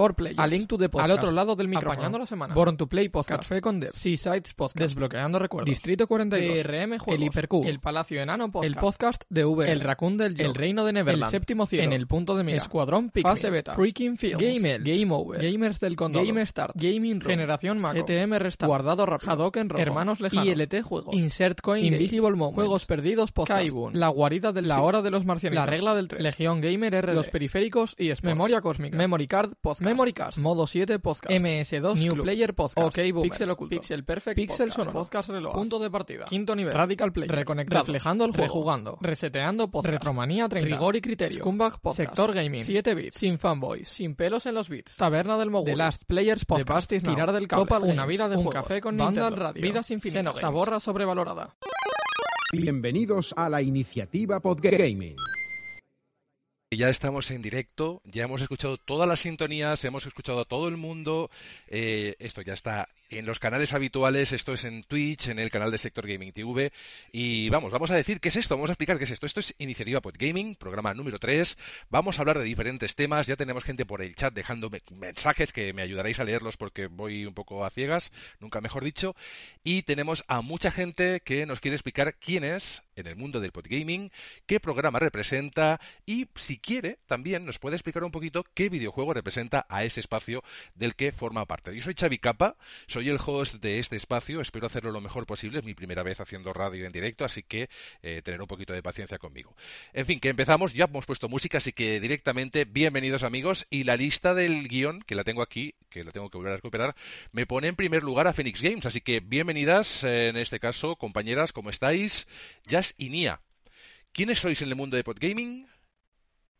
For Players. A Link to the Podcast. Al otro lado del micrófono. Apañando la semana. Born to Play Podcast. Café con Dev. Seasides Podcast. Desbloqueando recuerdos. Distrito 42. DRM Juegos. El Hipercube. El Palacio Enano Podcast. El Podcast de V. El Raccoon del. El Reino de Neverland. El Séptimo Cielo. En el Punto de Mira. Escuadrón Pikmin. Fase Beta. Freaking Field. Game Game Over. Gamers del Condado. Game Start. Gaming Room. Generación Mac. ETM Restart. Guardado Rápido. Hadoken Rojo. Hermanos Lejanos. ILT Juegos. Insert Coin. Invisible Moments. Juegos Perdidos Podcast. Kaibun. La Guarida del La Hora de los Marcianitos. La Regla del Tren. Legión Gamer R. Los Periféricos y Memoria Cósmica. Memory Card Podcast. Memory Cast. Modo 7 Podcast. MS2 New Player Podcast. OK Boomers. Pixel Oculto. Pixel Perfect Pixel Podcast. Podcast Reloj. Punto de partida. Quinto nivel. Radical Play. Reconectado. Reflejando el juego. Rejugando. Reseteando Podcast. Retromanía 30. Rigor y criterio. Scumbag Podcast. Sector Gaming. 7 bits. Sin fanboys. Sin pelos en los bits. Taberna del Mogul. The Last Players Podcast. The Tirar del cable. Copa Una vida de Un café con Banda Nintendo. Radio. Vidas infinitas. Saborra sobrevalorada. Bienvenidos a la iniciativa Podgaming. Ya estamos en directo, ya hemos escuchado todas las sintonías, hemos escuchado a todo el mundo. eh, esto ya está en los canales habituales, esto es en Twitch, en el canal de Sector Gaming TV. Y vamos, vamos a decir qué es esto, vamos a explicar qué es esto. Esto es Iniciativa Podgaming, programa número 3. Vamos a hablar de diferentes temas. Ya tenemos gente por el chat dejándome mensajes que me ayudaréis a leerlos porque voy un poco a ciegas, nunca mejor dicho. Y tenemos a mucha gente que nos quiere explicar quién es en el mundo del podgaming, qué programa representa y si quiere también nos puede explicar un poquito qué videojuego representa a ese espacio del que forma parte. Yo soy Xavi Capa, soy el host de este espacio, espero hacerlo lo mejor posible, es mi primera vez haciendo radio en directo, así que eh, tener un poquito de paciencia conmigo. En fin, que empezamos, ya hemos puesto música, así que directamente bienvenidos amigos y la lista del guion, que la tengo aquí, que la tengo que volver a recuperar, me pone en primer lugar a Phoenix Games, así que bienvenidas en este caso, compañeras, ¿cómo estáis? Jazz y Nia. ¿Quiénes sois en el mundo de podgaming?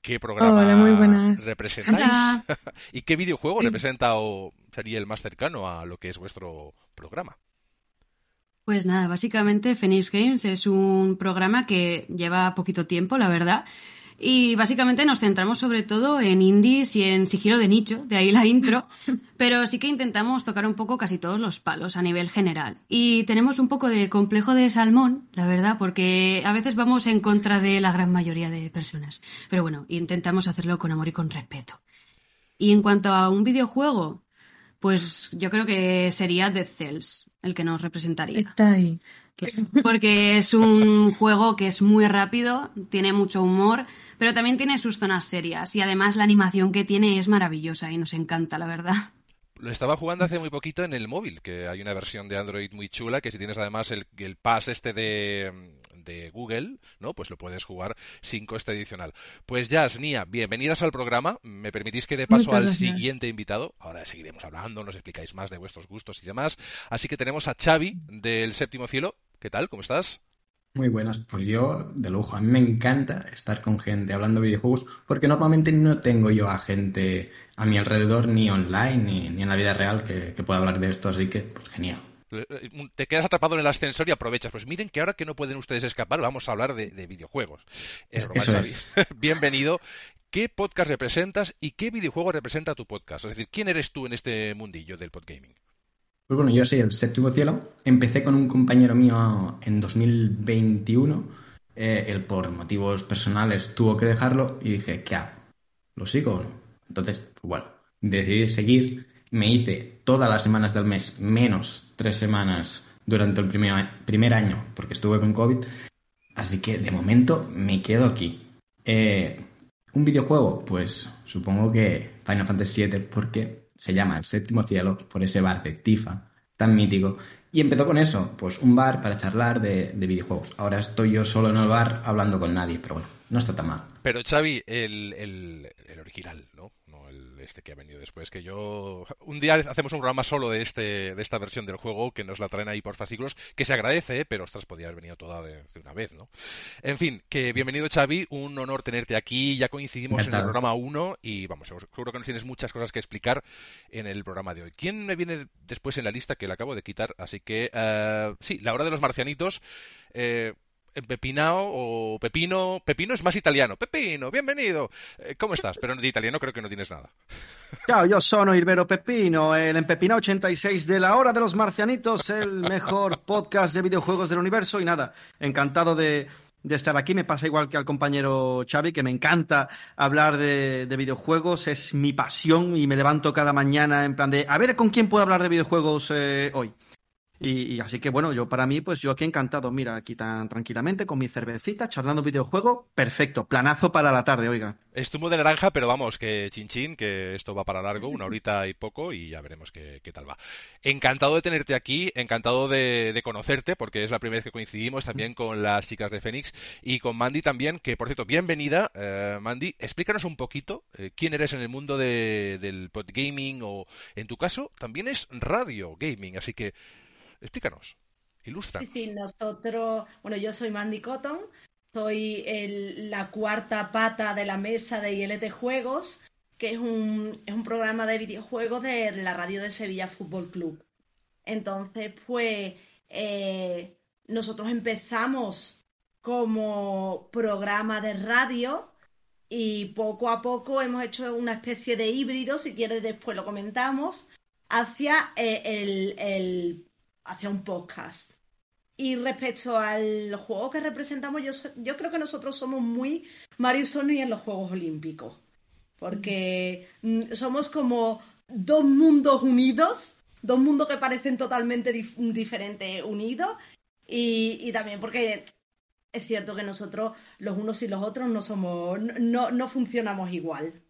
¿Qué programa Hola, muy buenas. representáis? Hola. ¿Y qué videojuego Sí. representa o sería el más cercano a lo que es vuestro programa? Pues nada, básicamente Phoenix Games es un programa que lleva poquito tiempo, la verdad. Y básicamente nos centramos sobre todo en indies y en sigilo de nicho, de ahí la intro, pero sí que intentamos tocar un poco casi todos los palos a nivel general. Y tenemos un poco de complejo de salmón, la verdad, porque a veces vamos en contra de la gran mayoría de personas. Pero bueno, intentamos hacerlo con amor y con respeto. Y en cuanto a un videojuego, pues yo creo que sería Dead Cells el que nos representaría. Está ahí. Porque es un juego que es muy rápido, tiene mucho humor, pero también tiene sus zonas serias. Y además la animación que tiene es maravillosa y nos encanta, la verdad. Lo estaba jugando hace muy poquito en el móvil, que hay una versión de Android muy chula, que si tienes además el, el pass este de, de Google, ¿no? Pues lo puedes jugar sin coste adicional. Pues ya, Nia, bienvenidas al programa. ¿Me permitís que dé paso al siguiente invitado? Ahora seguiremos hablando, nos explicáis más de vuestros gustos y demás. Así que tenemos a Xavi del Séptimo Cielo. ¿Qué tal? ¿Cómo estás? Muy buenas, pues yo de lujo. A mí me encanta estar con gente hablando de videojuegos porque normalmente no tengo yo a gente a mi alrededor ni online ni, ni en la vida real que, que pueda hablar de esto, así que pues genial. Te quedas atrapado en el ascensor y aprovechas. Pues miren que ahora que no pueden ustedes escapar, vamos a hablar de, de videojuegos. Es broma, Eso es. Bienvenido. ¿Qué podcast representas y qué videojuego representa tu podcast? Es decir, ¿quién eres tú en este mundillo del podgaming? Pues bueno, yo soy el séptimo cielo. Empecé con un compañero mío en 2021. Eh, él por motivos personales tuvo que dejarlo y dije, ¿qué hago? ¿Lo sigo o no? Entonces, pues bueno, decidí seguir. Me hice todas las semanas del mes, menos tres semanas durante el primer, primer año, porque estuve con COVID. Así que de momento me quedo aquí. Eh, ¿Un videojuego? Pues supongo que Final Fantasy VII, porque se llama El Séptimo Cielo, por ese bar de Tifa tan mítico. Y empezó con eso, pues un bar para charlar de, de videojuegos. Ahora estoy yo solo en el bar hablando con nadie, pero bueno, no está tan mal. Pero Xavi, el, el, el original, ¿no? No el este que ha venido después. Que yo. Un día hacemos un programa solo de este de esta versión del juego que nos la traen ahí por fascículos, que se agradece, ¿eh? pero ostras, podía haber venido toda de, de una vez, ¿no? En fin, que bienvenido Xavi, un honor tenerte aquí. Ya coincidimos en el programa 1 y vamos, seguro que nos tienes muchas cosas que explicar en el programa de hoy. ¿Quién me viene después en la lista que le acabo de quitar? Así que, eh, sí, la hora de los marcianitos. Eh, Pepinao o Pepino. Pepino es más italiano. Pepino, bienvenido. Eh, ¿Cómo estás? Pero de italiano creo que no tienes nada. Ciao, io sono il vero Peppino, el Empepinao 86 de la Hora de los Marcianitos, el mejor podcast de videojuegos del universo. Y nada, encantado de, de estar aquí. Me pasa igual que al compañero Xavi, que me encanta hablar de, videojuegos, es mi pasión y me levanto cada mañana en plan de, a ver con quién puedo hablar de videojuegos eh, hoy. Y, así que bueno, yo para mí, pues yo aquí encantado, mira, aquí tan tranquilamente con mi cervecita, charlando videojuego, perfecto, planazo para la tarde, oiga. Es zumo de naranja, pero vamos, que chin chin, que esto va para largo, una horita y poco, y ya veremos qué, tal va. Encantado de tenerte aquí, encantado de, conocerte, porque es la primera vez que coincidimos también con las chicas de Fénix y con Mandy también, que por cierto, bienvenida, eh, Mandy, explícanos un poquito eh, quién eres en el mundo del podgaming o, en tu caso, también es radio gaming, así que Explícanos, ilustra. Sí, sí, nosotros, bueno, yo soy Mandy Cotton, soy la cuarta pata de la mesa de ILT Juegos, que es un, es un programa de videojuegos de la radio de Sevilla Fútbol Club. Entonces, pues, eh, nosotros empezamos como programa de radio y poco a poco hemos hecho una especie de híbrido, si quieres después lo comentamos, hacia eh, el hacia un podcast. Y respecto al juego que representamos, yo, yo creo que nosotros somos muy Mario Sony en los Juegos Olímpicos. Porque somos como dos mundos unidos, dos mundos que parecen totalmente diferentes unidos. Y, y, también porque es cierto que nosotros, los unos y los otros, no somos, no, no funcionamos igual.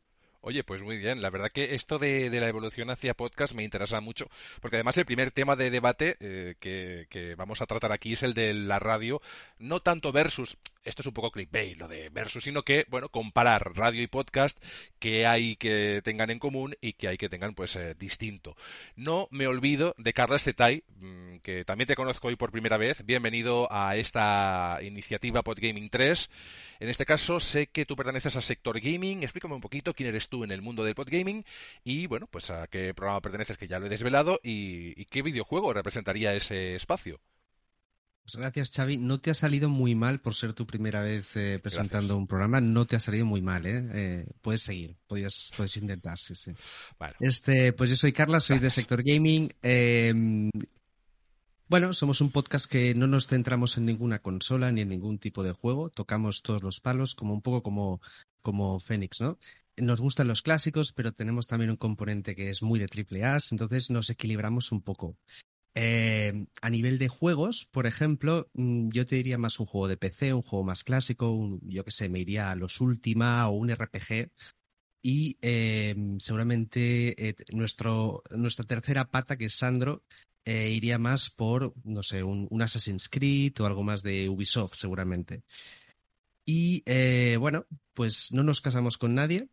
Oye, pues muy bien. La verdad que esto de, la evolución hacia podcast me interesa mucho, porque además el primer tema de debate eh, que, vamos a tratar aquí es el de la radio, no tanto versus, esto es un poco clickbait, lo de versus, sino que, bueno, comparar radio y podcast, que hay que tengan en común y que hay que tengan, pues, eh, distinto. No me olvido de Carlos Zetay, mm, que también te conozco hoy por primera vez. Bienvenido a esta iniciativa Podgaming 3. En este caso, sé que tú perteneces al sector gaming. Explícame un poquito quién eres tú en el mundo del podgaming y, bueno, pues a qué programa perteneces, que ya lo he desvelado, y, qué videojuego representaría ese espacio. Pues gracias, Xavi. No te ha salido muy mal por ser tu primera vez eh, presentando un programa. No te ha salido muy mal, ¿eh? eh puedes seguir, puedes, puedes intentar, sí, sí. Este, pues yo soy Carla, soy de Sector Gaming. Eh, bueno, somos un podcast que no nos centramos en ninguna consola ni en ningún tipo de juego. Tocamos todos los palos, como un poco como, como Fénix, ¿no? Nos gustan los clásicos, pero tenemos también un componente que es muy de triple A, entonces nos equilibramos un poco. Eh, a nivel de juegos, por ejemplo, mm, yo te diría más un juego de PC, un juego más clásico, yo que sé, me iría a los Ultima o un RPG. Y eh, seguramente eh, nuestro, nuestra tercera pata, que es Sandro, iría más por, no sé, un, Assassin's Creed o algo más de Ubisoft, seguramente. Y bueno, pues no nos casamos con nadie.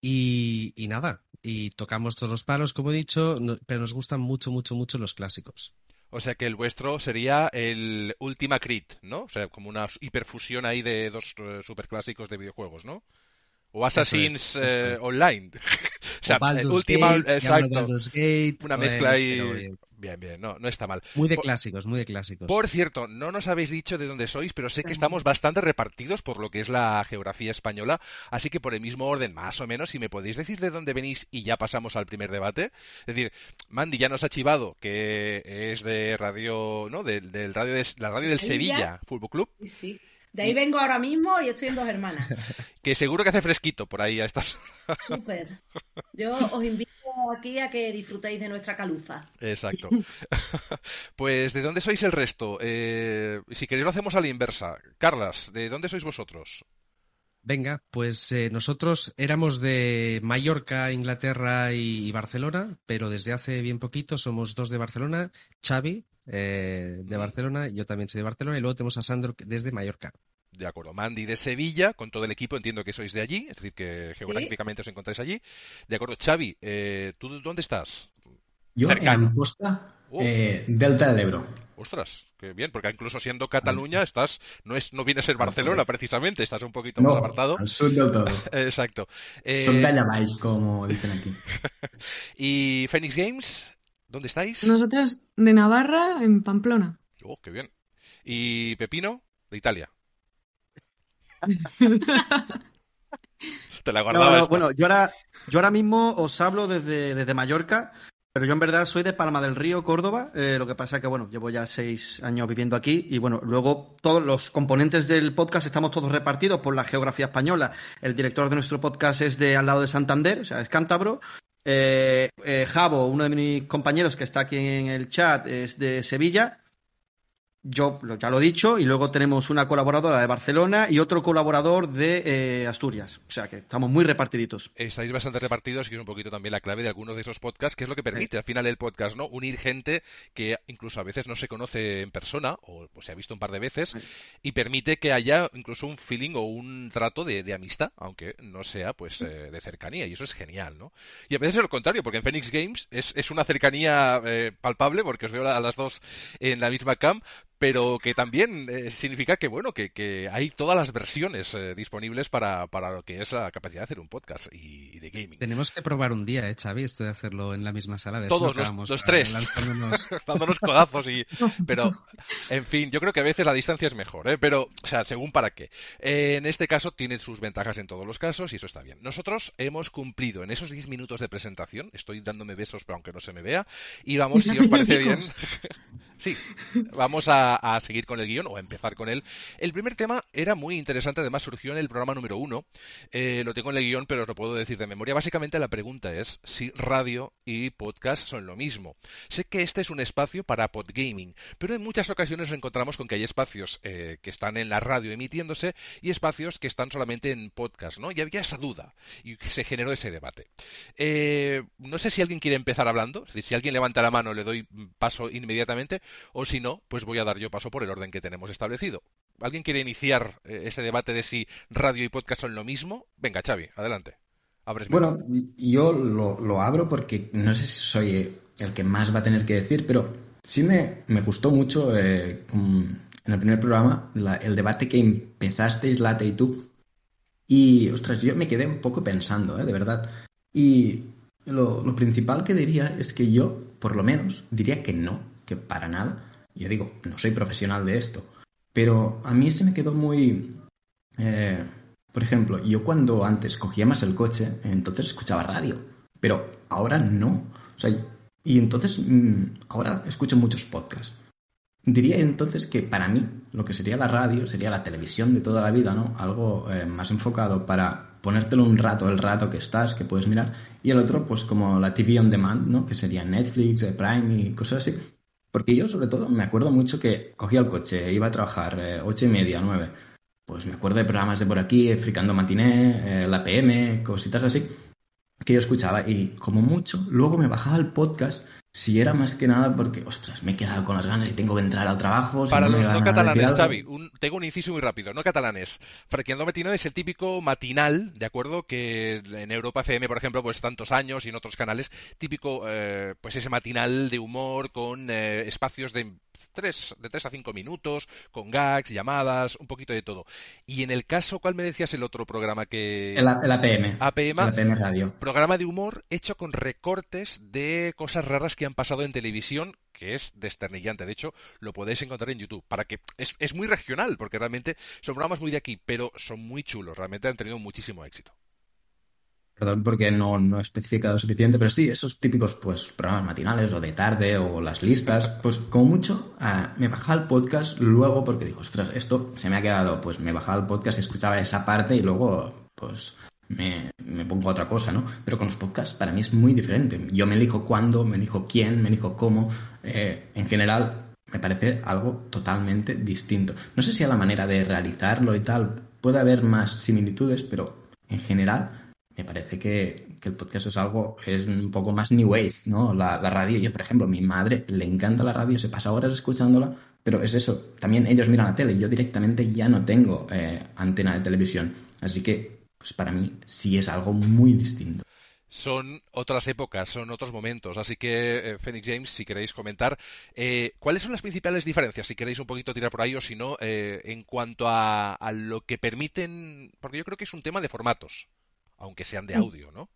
Y, nada, y tocamos todos los palos, como he dicho, pero nos gustan mucho, mucho, mucho los clásicos. O sea que el vuestro sería el Ultima Creed, ¿no? O sea, como una hiperfusión ahí de dos eh, superclásicos de videojuegos, ¿no? O Assassin's eh, Online. o sea, el último, exacto. una mezcla ahí. Bien, bien, no, no está mal. Muy de clásicos, muy de clásicos. Por cierto, no nos habéis dicho de dónde sois, pero sé que estamos bastante repartidos por lo que es la geografía española, así que por el mismo orden, más o menos, si me podéis decir de dónde venís y ya pasamos al primer debate. Es decir, Mandy ya nos ha chivado que es de radio, ¿no? Del, radio de, la radio del Sevilla Fútbol Club. Sí. De ahí vengo ahora mismo y estoy en Dos Hermanas. que seguro que hace fresquito por ahí a estas horas. Súper. Yo os invito aquí a que disfrutéis de nuestra caluza. Exacto. pues, ¿de dónde sois el resto? Eh, si queréis lo hacemos a la inversa. Carlas, ¿de dónde sois vosotros? Venga, pues eh, nosotros éramos de Mallorca, Inglaterra y, Barcelona, pero desde hace bien poquito somos dos de Barcelona, Xavi, eh, de Barcelona, yo también soy de Barcelona, y luego tenemos a Sandro desde Mallorca. De acuerdo, Mandy de Sevilla, con todo el equipo, entiendo que sois de allí, es decir, que geográficamente os encontráis allí. De acuerdo, Xavi, eh, ¿tú dónde estás? Yo en Posta, oh. eh, Delta del Ebro. Ostras, qué bien, porque incluso siendo Cataluña estás, no es, no viene a ser Barcelona precisamente, estás un poquito más apartado. Al sur del todo. Exacto. Son de como dicen aquí. ¿Y Phoenix Games? ¿Dónde estáis? Nosotros de Navarra, en Pamplona. Oh, qué bien. ¿Y Pepino? De Italia. Te la guardaba. bueno, yo ahora, yo ahora mismo os hablo desde, desde Mallorca. Pero yo en verdad soy de Palma del Río, Córdoba. Eh, lo que pasa es que, bueno, llevo ya seis años viviendo aquí y, bueno, luego todos los componentes del podcast estamos todos repartidos por la geografía española. El director de nuestro podcast es de al lado de Santander, o sea, es cántabro. Eh, eh, Javo, uno de mis compañeros que está aquí en el chat, es de Sevilla yo ya lo he dicho, y luego tenemos una colaboradora de Barcelona y otro colaborador de eh, Asturias. O sea que estamos muy repartiditos. Estáis bastante repartidos y es un poquito también la clave de algunos de esos podcasts, que es lo que permite al final el podcast, ¿no? Unir gente que incluso a veces no se conoce en persona o pues, se ha visto un par de veces y permite que haya incluso un feeling o un trato de, amistad, aunque no sea pues eh, de cercanía y eso es genial, ¿no? Y a veces es lo contrario, porque en Phoenix Games es, es una cercanía eh, palpable porque os veo a las dos en la misma cam, pero que también eh, significa que bueno que, hay todas las versiones eh, disponibles para, para, lo que es la capacidad de hacer un podcast y, de gaming. Tenemos que probar un día, ¿eh, Xavi? Esto de hacerlo en la misma sala. De Todos los, tres, dándonos codazos y... Pero, en fin, yo creo que a veces la distancia es mejor, ¿eh? Pero, o sea, según para qué. en este caso tiene sus ventajas en todos los casos y eso está bien. Nosotros hemos cumplido en esos 10 minutos de presentación, estoy dándome besos pero aunque no se me vea, y vamos, si os parece bien... sí, vamos a a, seguir con el guion o a empezar con él. El primer tema era muy interesante, además surgió en el programa número uno. Eh, lo tengo en el guion, pero os lo puedo decir de memoria. Básicamente la pregunta es si radio y podcast son lo mismo. Sé que este es un espacio para podgaming, pero en muchas ocasiones nos encontramos con que hay espacios eh, que están en la radio emitiéndose y espacios que están solamente en podcast, ¿no? Y había esa duda y se generó ese debate. Eh, no sé si alguien quiere empezar hablando, si alguien levanta la mano le doy paso inmediatamente, o si no, pues voy a dar yo paso por el orden que tenemos establecido. ¿Alguien quiere iniciar eh, ese debate de si radio y podcast son lo mismo? Venga, Xavi, adelante. bueno, yo lo, abro porque no sé si soy el que más va a tener que decir, pero sí me, gustó mucho eh, en el primer programa el debate que empezasteis, Late y tú. Y, ostras, yo me quedé un poco pensando, ¿eh? de verdad. Y lo, lo principal que diría es que yo, por lo menos, diría que no, que para nada. Yo digo, no soy profesional de esto, pero a mí se me quedó muy... Eh, por ejemplo, yo cuando antes cogía más el coche, entonces escuchaba radio, pero ahora no. O sea, y entonces mm, ahora escucho muchos podcasts. Diría entonces que para mí lo que sería la radio sería la televisión de toda la vida, ¿no? Algo eh, más enfocado para ponértelo un rato, el rato que estás, que puedes mirar, y el otro, pues como la TV on demand, ¿no? Que sería Netflix, eh, Prime y cosas así. Porque yo, sobre todo, me acuerdo mucho que cogía el coche, iba a trabajar eh, ocho y media, nueve. Pues me acuerdo de programas de por aquí, Fricando Matiné, eh, la PM, cositas así, que yo escuchaba. Y como mucho, luego me bajaba el podcast si era más que nada porque, ostras, me he quedado con las ganas y tengo que entrar al trabajo. Para los no catalanes, Xavi, tengo un inciso muy rápido. No catalanes. Frequeando Matino es el típico matinal, ¿de acuerdo? Que en Europa FM, por ejemplo, pues tantos años y en otros canales, típico, eh, pues ese matinal de humor con eh, espacios de tres, de 3 a 5 minutos, con gags, llamadas, un poquito de todo. Y en el caso, ¿cuál me decías el otro programa que...? El, APM. APM. El APM Radio. Programa de humor hecho con recortes de cosas raras que han pasado en televisión que es desternillante. De hecho, lo podéis encontrar en YouTube. Para que es, es muy regional, porque realmente son programas muy de aquí, pero son muy chulos. Realmente han tenido muchísimo éxito. Perdón porque no, no he especificado suficiente, pero sí, esos típicos pues programas matinales o de tarde o las listas, pues como mucho ah, me bajaba el podcast luego porque digo, ostras, esto se me ha quedado, pues me bajaba el podcast y escuchaba esa parte y luego pues me, pongo a otra cosa, ¿no? Pero con los podcasts para mí es muy diferente. Yo me elijo cuándo, me elijo quién, me elijo cómo. Eh, en general, me parece algo totalmente distinto. No sé si a la manera de realizarlo y tal puede haber más similitudes, pero en general me parece que, el podcast es algo, es un poco más new age, ¿no? La, radio, yo por ejemplo, mi madre le encanta la radio, se pasa horas escuchándola, pero es eso, también ellos miran la tele, yo directamente ya no tengo eh, antena de televisión, así que pues para mí sí es algo muy distinto. Son otras épocas, son otros momentos. Así que, eh, Phoenix James, si queréis comentar, eh, ¿cuáles son las principales diferencias? Si queréis un poquito tirar por ahí o si no, eh, en cuanto a, lo que permiten, porque yo creo que es un tema de formatos, aunque sean de audio, ¿no?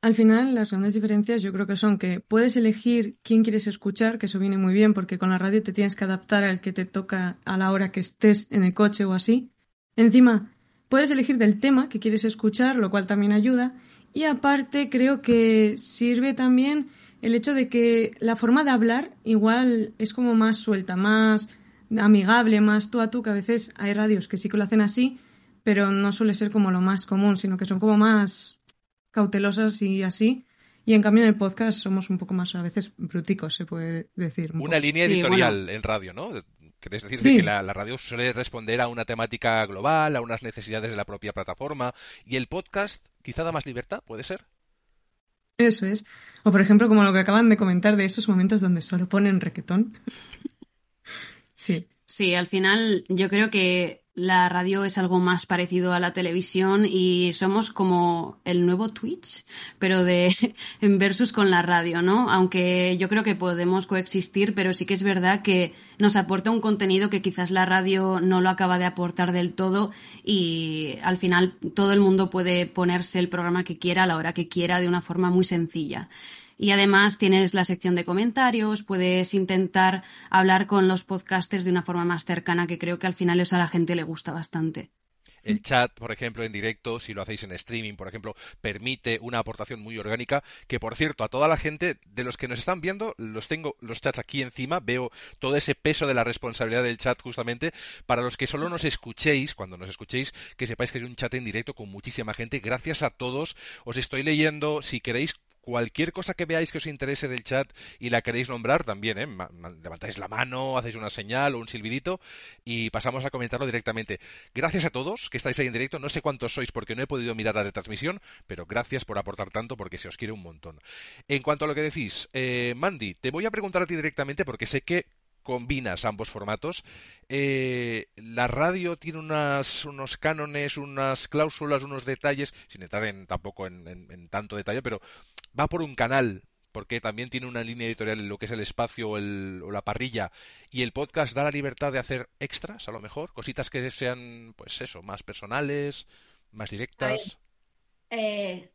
Al final, las grandes diferencias yo creo que son que puedes elegir quién quieres escuchar, que eso viene muy bien, porque con la radio te tienes que adaptar al que te toca a la hora que estés en el coche o así. Encima, Puedes elegir del tema que quieres escuchar, lo cual también ayuda. Y aparte creo que sirve también el hecho de que la forma de hablar igual es como más suelta, más amigable, más tú a tú, que a veces hay radios que sí que lo hacen así, pero no suele ser como lo más común, sino que son como más cautelosas y así. Y en cambio en el podcast somos un poco más a veces bruticos, se puede decir. Una línea editorial en radio, ¿no? ¿Querés decir que la, radio suele responder a una temática global, a unas necesidades de la propia plataforma? ¿Y el podcast quizá da más libertad? ¿Puede ser? Eso es. O por ejemplo, como lo que acaban de comentar de esos momentos donde solo ponen requetón. sí. Sí, al final yo creo que la radio es algo más parecido a la televisión y somos como el nuevo Twitch, pero de en versus con la radio, ¿no? Aunque yo creo que podemos coexistir, pero sí que es verdad que nos aporta un contenido que quizás la radio no lo acaba de aportar del todo y al final todo el mundo puede ponerse el programa que quiera a la hora que quiera de una forma muy sencilla. Y además tienes la sección de comentarios, puedes intentar hablar con los podcasters de una forma más cercana, que creo que al final eso a la gente le gusta bastante. El chat, por ejemplo, en directo, si lo hacéis en streaming, por ejemplo, permite una aportación muy orgánica. Que, por cierto, a toda la gente de los que nos están viendo, los tengo los chats aquí encima. Veo todo ese peso de la responsabilidad del chat, justamente. Para los que solo nos escuchéis, cuando nos escuchéis, que sepáis que hay un chat en directo con muchísima gente. Gracias a todos. Os estoy leyendo. Si queréis cualquier cosa que veáis que os interese del chat y la queréis nombrar, también, ¿eh? levantáis la mano, hacéis una señal o un silbidito y pasamos a comentarlo directamente. Gracias a todos que estáis ahí en directo. No sé cuántos sois porque no he podido mirar la retransmisión, pero gracias por aportar tanto porque se os quiere un montón. En cuanto a lo que decís, eh, Mandy, te voy a preguntar a ti directamente porque sé que combinas ambos formatos. Eh, la radio tiene unos cánones, unas cláusulas, unos detalles, sin entrar en, tampoco en, tanto detalle, pero va por un canal, porque también tiene una línea editorial en lo que es el espacio o la parrilla, y el podcast da la libertad de hacer extras, a lo mejor, cositas que sean, pues eso, más personales, más directas. Eh,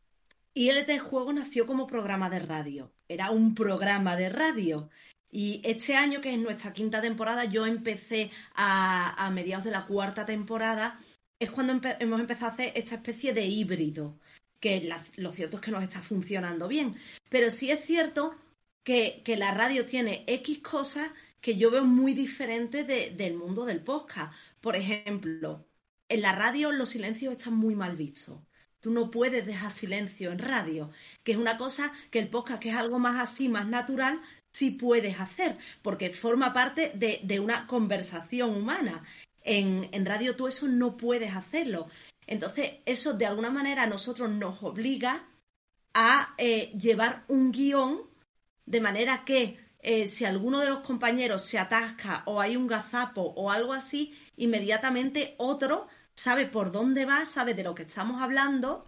ILT Juego nació como programa de radio. Era un programa de radio. Y este año, que es nuestra quinta temporada, yo empecé a, mediados de la cuarta temporada, es cuando hemos empezado a hacer esta especie de híbrido, que lo cierto es que nos está funcionando bien. Pero sí es cierto que, la radio tiene X cosas que yo veo muy diferentes del mundo del podcast. Por ejemplo, en la radio los silencios están muy mal vistos. Tú no puedes dejar silencio en radio, que es una cosa que el podcast, que es algo más así, más natural, sí puedes hacer, porque forma parte de, una conversación humana. En, radio tú eso no puedes hacerlo. Entonces, eso de alguna manera a nosotros nos obliga a eh, llevar un guion de manera que eh, si alguno de los compañeros se atasca o hay un gazapo o algo así, inmediatamente otro sabe por dónde va, sabe de lo que estamos hablando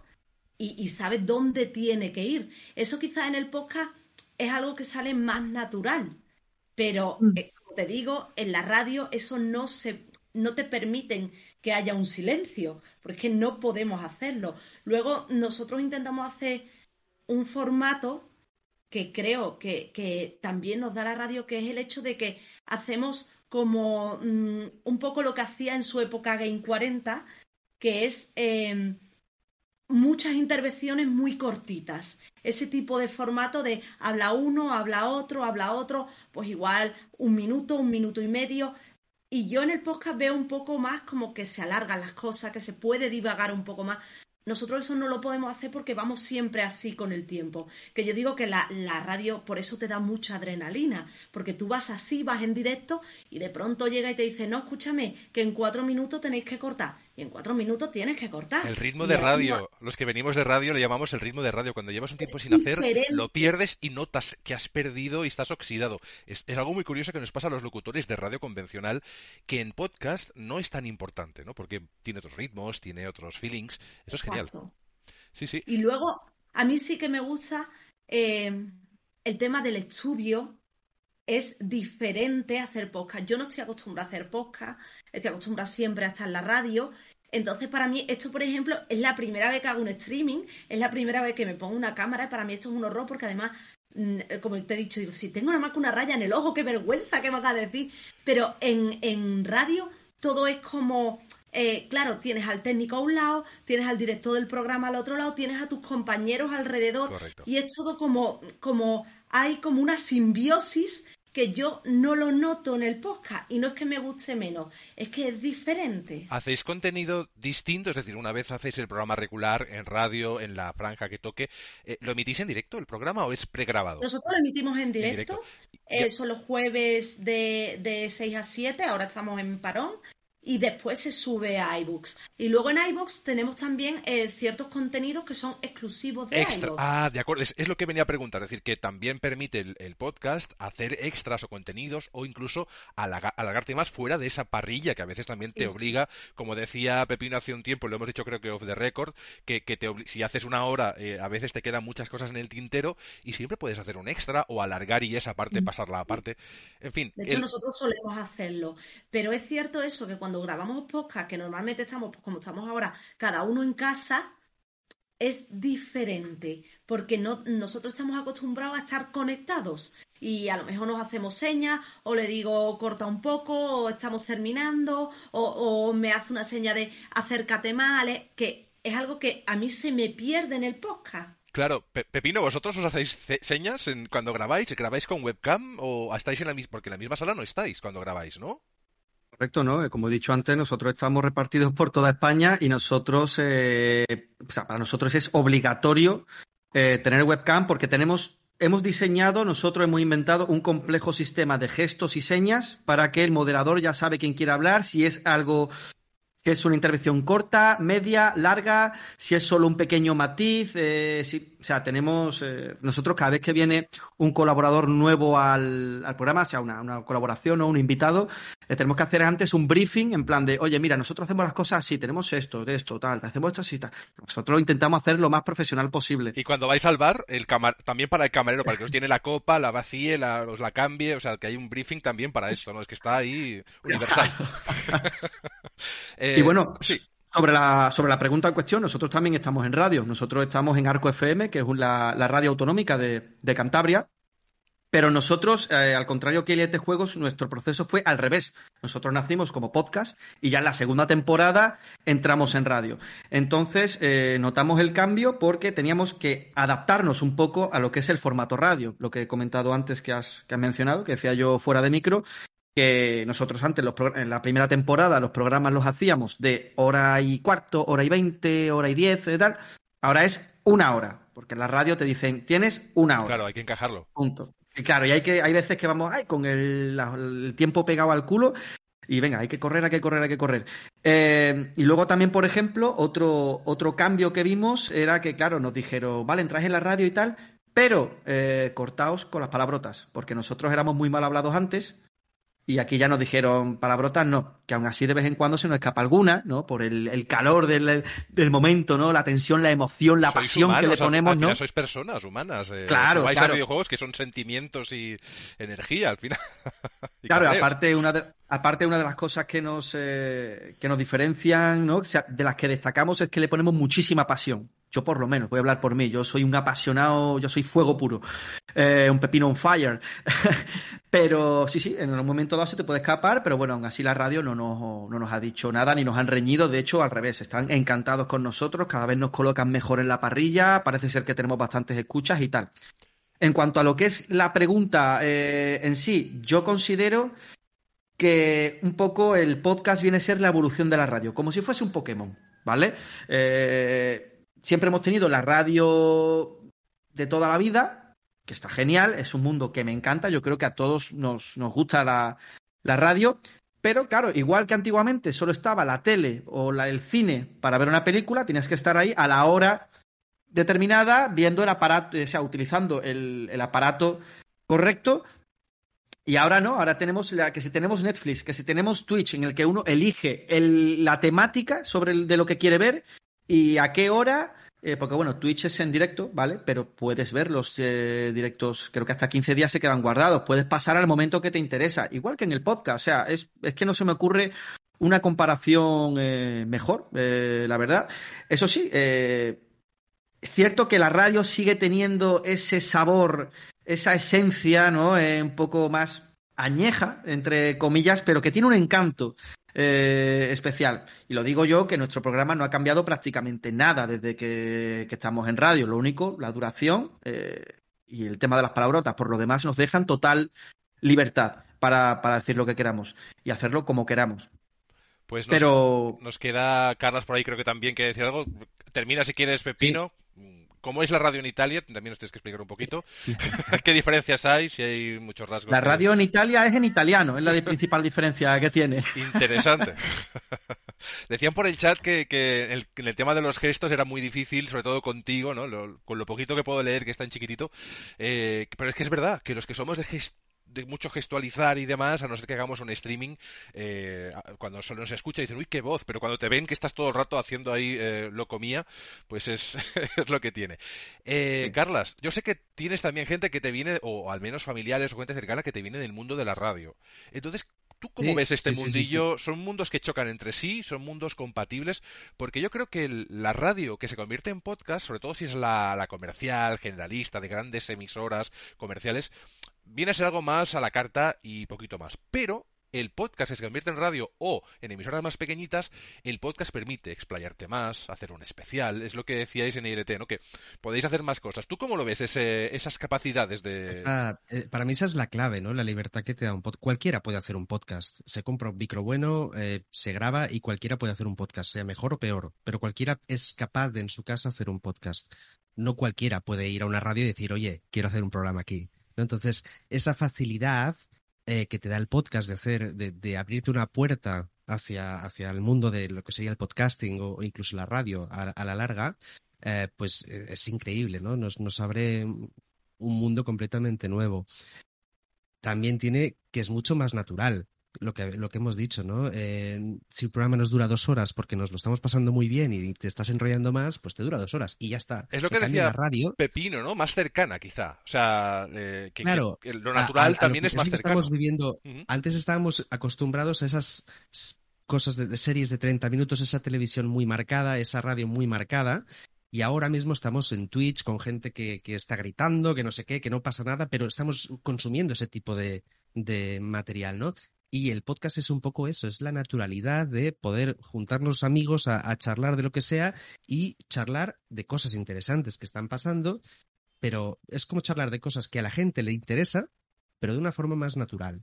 y, y sabe dónde tiene que ir. Eso quizás en el podcast es algo que sale más natural. Pero, mm. eh, como te digo, en la radio eso no se no te permiten que haya un silencio, porque no podemos hacerlo. Luego nosotros intentamos hacer un formato que creo que, también nos da la radio, que es el hecho de que hacemos como mm, un poco lo que hacía en su época Game 40, que es em, muchas intervenciones muy cortitas. Ese tipo de formato de habla uno, habla otro, habla otro, pues igual un minuto, un minuto y medio. Y yo en el podcast veo un poco más como que se alargan las cosas, que se puede divagar un poco más. Nosotros eso no lo podemos hacer porque vamos siempre así con el tiempo. Que yo digo que la, radio por eso te da mucha adrenalina, porque tú vas así, vas en directo y de pronto llega y te dice, no, escúchame, que en cuatro minutos tenéis que cortar. Y en cuatro minutos tienes que cortar. El ritmo de radio, los que venimos de radio le llamamos el ritmo de radio. Cuando llevas un tiempo sin hacer, lo pierdes y notas que has perdido y estás oxidado. Es, es, algo muy curioso que nos pasa a los locutores de radio convencional, que en podcast no es tan importante, ¿no? Porque tiene otros ritmos, tiene otros feelings. Eso es Sí, sí. Y luego, a mí sí que me gusta eh, el tema del estudio. Es diferente hacer podcast. Yo no estoy acostumbrada a hacer podcast, estoy acostumbrada siempre a estar en la radio. Entonces, para mí, esto, por ejemplo, es la primera vez que hago un streaming, es la primera vez que me pongo una cámara y para mí esto es un horror porque además mm, como te he dicho, digo, si tengo nada más que una raya en el ojo, qué vergüenza, ¿qué me vas a decir? Pero en, en radio todo es como eh, claro, tienes al técnico a un lado, tienes al director del programa al otro lado, tienes a tus compañeros alrededor y es todo como, como, hay como una simbiosis que yo no lo noto en el podcast y no es que me guste menos, es que es diferente. ¿Hacéis contenido distinto? Es decir, una vez hacéis el programa regular en radio, en la franja que toque, eh, ¿lo emitís en directo el programa o es pregrabado? Nosotros lo emitimos en directo, eh, son los jueves de, de 6 a 7, ahora estamos en parón, y después se sube a iBooks. Y luego en iBooks tenemos también eh, ciertos contenidos que son exclusivos de Extra. Ah, de acuerdo. Es, lo que venía a preguntar. Es decir, que también permite el, podcast hacer extras o contenidos o incluso alargarte más fuera de esa parrilla que a veces también te obliga, como decía Pepino hace un tiempo, lo hemos dicho creo que off the record, que, que te si haces una hora, eh, a veces te quedan muchas cosas en el tintero y siempre puedes hacer un extra o alargar y esa parte mm. pasarla aparte. En fin. De hecho, nosotros solemos hacerlo. Pero es cierto eso que cuando cuando grabamos podcast, que normalmente estamos, pues, como estamos ahora, cada uno en casa, es diferente, porque no, nosotros estamos acostumbrados a estar conectados y a lo mejor nos hacemos señas o le digo corta un poco o estamos terminando o, me hace una seña de acércate más, que es algo que a mí se me pierde en el podcast. Claro, Pepino, ¿vosotros os hacéis señas en, cuando grabáis? ¿Grabáis con webcam o estáis en la misma? Porque en la misma sala no estáis cuando grabáis, ¿no? Correcto, ¿no? Eh, como he dicho antes, nosotros estamos repartidos por toda España y nosotros, eh, o sea, para nosotros es obligatorio eh, tener webcam porque tenemos, hemos diseñado, nosotros hemos inventado un complejo sistema de gestos y señas para que el moderador ya sabe quién quiere hablar, si es algo que es una intervención corta, media, larga, si es solo un pequeño matiz, eh, si, o sea, tenemos, eh, nosotros cada vez que viene un colaborador nuevo al, programa, sea una, colaboración o un invitado, le tenemos que hacer antes un briefing en plan de, oye, mira, nosotros hacemos las cosas así, tenemos esto, de esto, tal, hacemos esto así, tal. Nosotros lo intentamos hacer lo más profesional posible. Y cuando vais al bar, el también para el camarero, para que os tiene la copa, la vacíe, la, os la cambie, o sea, que hay un briefing también para esto, ¿no? Es que está ahí universal. y bueno, sí. Sobre la, sobre la pregunta en cuestión, nosotros también estamos en radio. Nosotros estamos en Arco FM, que es la, radio autonómica de, Cantabria. Pero nosotros, eh, al contrario que LT Juegos, nuestro proceso fue al revés. Nosotros nacimos como podcast y ya en la segunda temporada entramos en radio. Entonces, eh, notamos el cambio porque teníamos que adaptarnos un poco a lo que es el formato radio. Lo que he comentado antes que has, que has mencionado, que decía yo fuera de micro, que nosotros antes, en la primera temporada, los programas los hacíamos de hora y cuarto, hora y veinte, hora y diez, y tal. Ahora es una hora, porque en la radio te dicen, tienes una hora. Claro, hay que encajarlo. Punto. Y claro, y hay, que, hay veces que vamos ay, con el, tiempo pegado al culo y venga, hay que correr, hay que correr, hay que correr. Eh, y luego también, por ejemplo, otro, otro cambio que vimos era que, claro, nos dijeron, vale, entráis en la radio y tal, pero eh, cortaos con las palabrotas, porque nosotros éramos muy mal hablados antes y aquí ya nos dijeron palabrotas, no, que aún así de vez en cuando se nos escapa alguna, ¿no? Por el, calor del, del, momento, ¿no? La tensión, la emoción, la pasión que le ponemos, al, final sois personas humanas. Eh, claro, vais a videojuegos que son sentimientos y energía, al final. claro, aparte una, de, aparte una de las cosas que nos, eh, que nos diferencian, ¿no? de las que destacamos es que le ponemos muchísima pasión. Yo por lo menos, voy a hablar por mí, yo soy un apasionado, yo soy fuego puro, eh, un pepino on fire. pero sí, sí, en un momento dado se te puede escapar, pero bueno, aún así la radio no nos, no nos ha dicho nada ni nos han reñido, de hecho al revés, están encantados con nosotros, cada vez nos colocan mejor en la parrilla, parece ser que tenemos bastantes escuchas y tal. En cuanto a lo que es la pregunta eh, en sí, yo considero que un poco el podcast viene a ser la evolución de la radio, como si fuese un Pokémon, ¿vale? Eh, siempre hemos tenido la radio de toda la vida, que está genial, es un mundo que me encanta, yo creo que a todos nos, nos gusta la, radio, pero claro, igual que antiguamente solo estaba la tele o la, el cine para ver una película, tienes que estar ahí a la hora determinada viendo el aparato, o sea, utilizando el, aparato correcto. Y ahora no, ahora tenemos la, que si tenemos Netflix, que si tenemos Twitch, en el que uno elige la temática sobre de lo que quiere ver ¿Y a qué hora? Eh, porque bueno, Twitch es en directo, ¿vale? Pero puedes ver los eh, directos, creo que hasta 15 días se quedan guardados. Puedes pasar al momento que te interesa, igual que en el podcast. O sea, es, es que no se me ocurre una comparación eh, mejor, la verdad. Eso sí, cierto que la radio sigue teniendo ese sabor, esa esencia, ¿no? un poco más añeja, entre comillas, pero que tiene un encanto. Eh, especial. Y lo digo yo que nuestro programa no ha cambiado prácticamente nada desde que, estamos en radio. Lo único, la duración eh, y el tema de las palabrotas. Por lo demás, nos dejan total libertad para, para decir lo que queramos y hacerlo como queramos. Pues nos, Pero... nos queda, Carlos, por ahí creo que también quiere decir algo. Termina si quieres, Pepino. ¿Cómo es la radio en Italia? También nos tienes que explicar un poquito. ¿Qué diferencias hay? Si hay muchos rasgos. La radio en Italia es en italiano, es la principal diferencia que tiene. Interesante. Decían por el chat que, el, en el tema de los gestos era muy difícil, sobre todo contigo, ¿no? con lo poquito que puedo leer, que es tan chiquitito. Eh, pero es que es verdad, que los que somos de gestos de mucho gestualizar y demás, a no ser que hagamos un streaming, eh, cuando solo se escucha dicen, uy, qué voz, pero cuando te ven que estás todo el rato haciendo ahí eh, locomía, pues es, es, lo que tiene. Eh, Carlas, yo sé que tienes también gente que te viene, o al menos familiares o gente cercana que te viene del mundo de la radio. Entonces, ¿Tú cómo ves este mundillo? ¿Son mundos que chocan entre sí? ¿Son mundos compatibles? Porque yo creo que la radio que se convierte en podcast, sobre todo si es la, comercial, generalista, de grandes emisoras comerciales, viene a ser algo más a la carta y poquito más. Pero el podcast se convierte en radio o en emisoras más pequeñitas, el podcast permite explayarte más, hacer un especial, es lo que decíais en IRT, ¿no? Que podéis hacer más cosas. ¿Tú cómo lo ves, esas capacidades de...? Eh, para mí esa es la clave, ¿no? La libertad que te da un podcast. Cualquiera puede hacer un podcast. Se compra un micro bueno, eh, se graba y cualquiera puede hacer un podcast, sea mejor o peor, pero cualquiera es capaz de en su casa hacer un podcast. No cualquiera puede ir a una radio y decir, oye, quiero hacer un programa aquí. Entonces, esa facilidad eh, que te da el podcast de hacer, de, abrirte una puerta hacia, hacia el mundo de lo que sería el podcasting o, incluso la radio a, la larga, eh, pues eh, es increíble, ¿no? Nos, nos abre un mundo completamente nuevo. También tiene que es mucho más natural lo que, lo que hemos dicho, ¿no? Eh, si el programa nos dura dos horas porque nos lo estamos pasando muy bien y te estás enrollando más, pues te dura dos horas y ya está. Es lo que decía radio, Pepino, ¿no? Más cercana, quizá. O sea, eh, que, lo natural también es más cercano. Estamos viviendo, Antes estábamos acostumbrados a esas cosas de, series de 30 minutos, esa televisión muy marcada, esa radio muy marcada, y ahora mismo estamos en Twitch con gente que, que, está gritando, que no sé qué, que no pasa nada, pero estamos consumiendo ese tipo de, de material, ¿no? Y el podcast es un poco eso, es la naturalidad de poder juntarnos amigos a, charlar de lo que sea y charlar de cosas interesantes que están pasando, pero es como charlar de cosas que a la gente le interesa, pero de una forma más natural.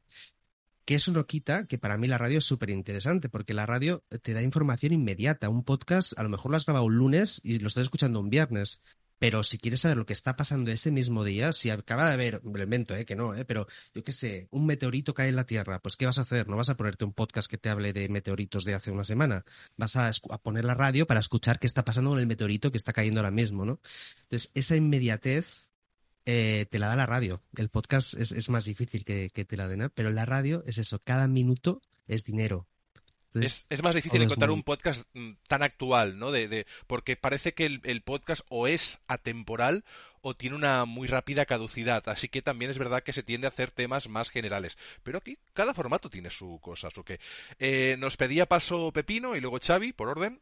Que eso no quita que para mí la radio es súper interesante, porque la radio te da información inmediata. Un podcast a lo mejor lo has grabado un lunes y lo estás escuchando un viernes. Pero si quieres saber lo que está pasando ese mismo día, si acaba de haber, me lo invento, ¿eh? que no, ¿eh? pero yo qué sé, un meteorito cae en la Tierra, pues ¿qué vas a hacer? No vas a ponerte un podcast que te hable de meteoritos de hace una semana. Vas a, poner la radio para escuchar qué está pasando con el meteorito que está cayendo ahora mismo, ¿no? Entonces, esa inmediatez eh, te la da la radio. El podcast es, más difícil que, que te la den, ¿eh? pero la radio es eso, cada minuto es dinero es, más difícil encontrar un podcast mm, tan actual, ¿no? De, porque parece que el, podcast o es atemporal o tiene una muy rápida caducidad. Así que también es verdad que se tiende a hacer temas más generales. Pero aquí cada formato tiene su cosa. Su que. Eh, nos pedía paso Pepino y luego Xavi, por orden.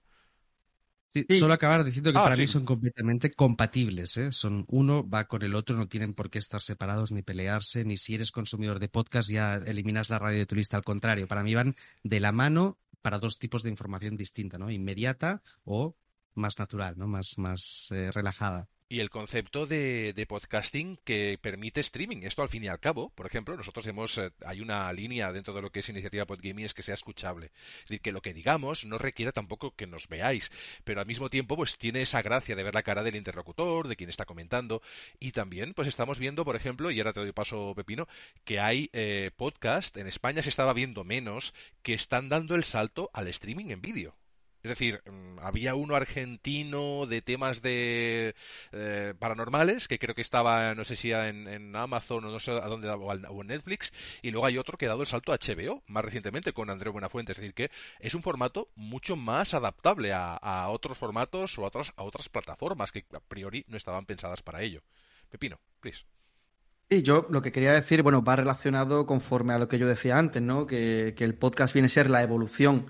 Sí, solo acabar diciendo que ah, para mí son completamente compatibles. ¿eh? Son uno va con el otro, no tienen por qué estar separados ni pelearse, ni si eres consumidor de podcast ya eliminas la radio de tu lista. Al contrario, para mí van de la mano para dos tipos de información distinta, ¿no? Inmediata o más natural, ¿no? Más, más eh, relajada y el concepto de, podcasting que permite streaming. Esto al fin y al cabo, por ejemplo, nosotros hemos, eh, hay una línea dentro de lo que es iniciativa Podgaming es que sea escuchable. Es decir, que lo que digamos no requiere tampoco que nos veáis, pero al mismo tiempo pues tiene esa gracia de ver la cara del interlocutor, de quien está comentando y también pues estamos viendo, por ejemplo, y ahora te doy paso Pepino, que hay eh, podcast, en España se estaba viendo menos, que están dando el salto al streaming en vídeo. Es decir, mm, había uno argentino de temas de eh, paranormales, que creo que estaba, no sé si en, Amazon o no sé a dónde, o en Netflix, y luego hay otro que ha dado el salto a HBO, más recientemente, con Andrés Buenafuente. Es decir, que es un formato mucho más adaptable a, otros formatos o a otras, plataformas que a priori no estaban pensadas para ello. Pepino, please. Sí, yo lo que quería decir, bueno, va relacionado conforme a lo que yo decía antes, ¿no? Que el podcast viene a ser la evolución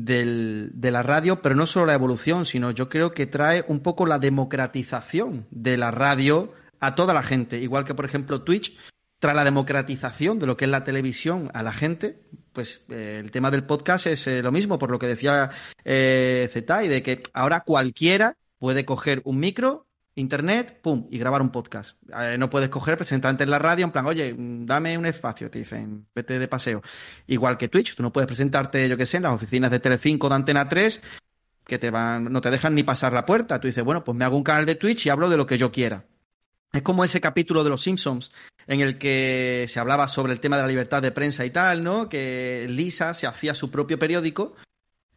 del, de la radio, pero no solo la evolución, sino yo creo que trae un poco la democratización de la radio a toda la gente. Igual que, por ejemplo, Twitch tras la democratización de lo que es la televisión a la gente, pues eh, el tema del podcast es eh, lo mismo, por lo que decía eh, y de que ahora cualquiera puede coger un micro, internet, pum, y grabar un podcast. Eh, no puedes coger presentarte en la radio en plan, oye, dame un espacio, te dicen, vete de paseo. Igual que Twitch, tú no puedes presentarte, yo qué sé, en las oficinas de Telecinco de Antena 3 que te van, no te dejan ni pasar la puerta. Tú dices, bueno, pues me hago un canal de Twitch y hablo de lo que yo quiera. Es como ese capítulo de Los Simpsons en el que se hablaba sobre el tema de la libertad de prensa y tal, ¿no? Que Lisa se hacía su propio periódico